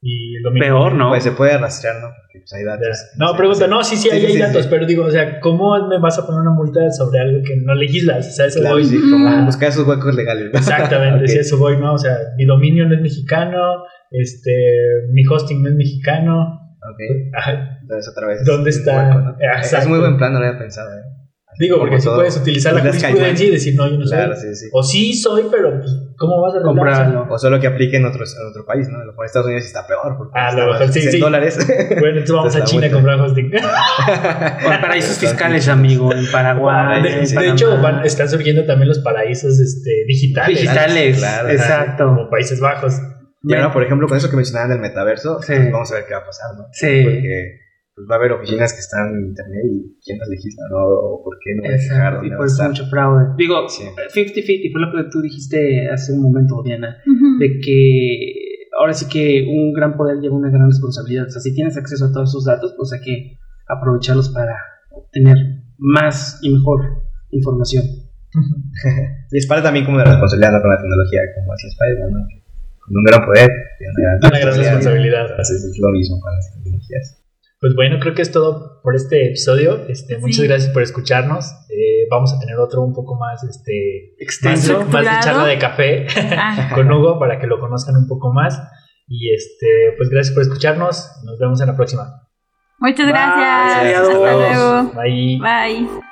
y el dominio. Peor, ¿no? Pues se puede rastrear, ¿no? Porque pues hay datos. No, pregunta, no, sí, sí, Sí, ahí sí, hay sí, datos, sí. pero digo, o sea, ¿cómo me vas a poner una multa sobre algo que no legislas? O sea, eso Claro, voy. sí, como buscar esos huecos legales. ¿no? Exactamente, Ok. sí, eso voy, ¿no? O sea, mi dominio no es mexicano, este, mi hosting no es mexicano. Ok. Ajá. Entonces otra vez. ¿Dónde es está? hueco, ¿no? Exacto. Es muy buen plan, no lo había pensado. ¿eh? Digo, porque si puedes utilizar la jurisprudencia y decir, no, yo no soy. Claro, sí, sí. O sí soy, pero pues, ¿cómo vas a? Comprarlo. O solo que aplique en, otros, en otro país, ¿no? A lo mejor en Estados Unidos está peor. Porque Ah, lo mejor sí, en sí. dólares. Bueno, entonces vamos a China a comprar hosting. O paraísos fiscales, amigo, en Paraguay. De, en de hecho, van- están surgiendo también los paraísos este, digitales. digitales. Claro, exacto. Como Países Bajos. Y ahora, por ejemplo, con eso que mencionaban del metaverso, Sí. pues vamos a ver qué va a pasar, ¿no? Sí. Porque pues, va a haber oficinas que están en internet y quién las legisla, ¿no? O por qué no Exacto, y estar. mucho fraude. Digo, Sí. 50-50 fue lo que tú dijiste hace un momento, Diana, de que ahora sí que un gran poder lleva una gran responsabilidad. O sea, si tienes acceso a todos esos datos, pues hay que aprovecharlos para obtener más y mejor información. Y es parte también como de la responsabilidad ¿no? con la tecnología, como decía Spider-Man, ¿no? Con un gran poder tiene una gran Una gran responsabilidad. Entonces es lo mismo con las tecnologías. Pues bueno, creo que es todo por este episodio. Este, muchas Sí. gracias por escucharnos. Eh, vamos a tener otro un poco más, este, más, Extenso. más de charla de café Ah, con Hugo para que lo conozcan un poco más. Y este, pues gracias por escucharnos. Nos vemos en la próxima. muchas Bye, gracias. adiós. Hasta luego. Bye. Bye.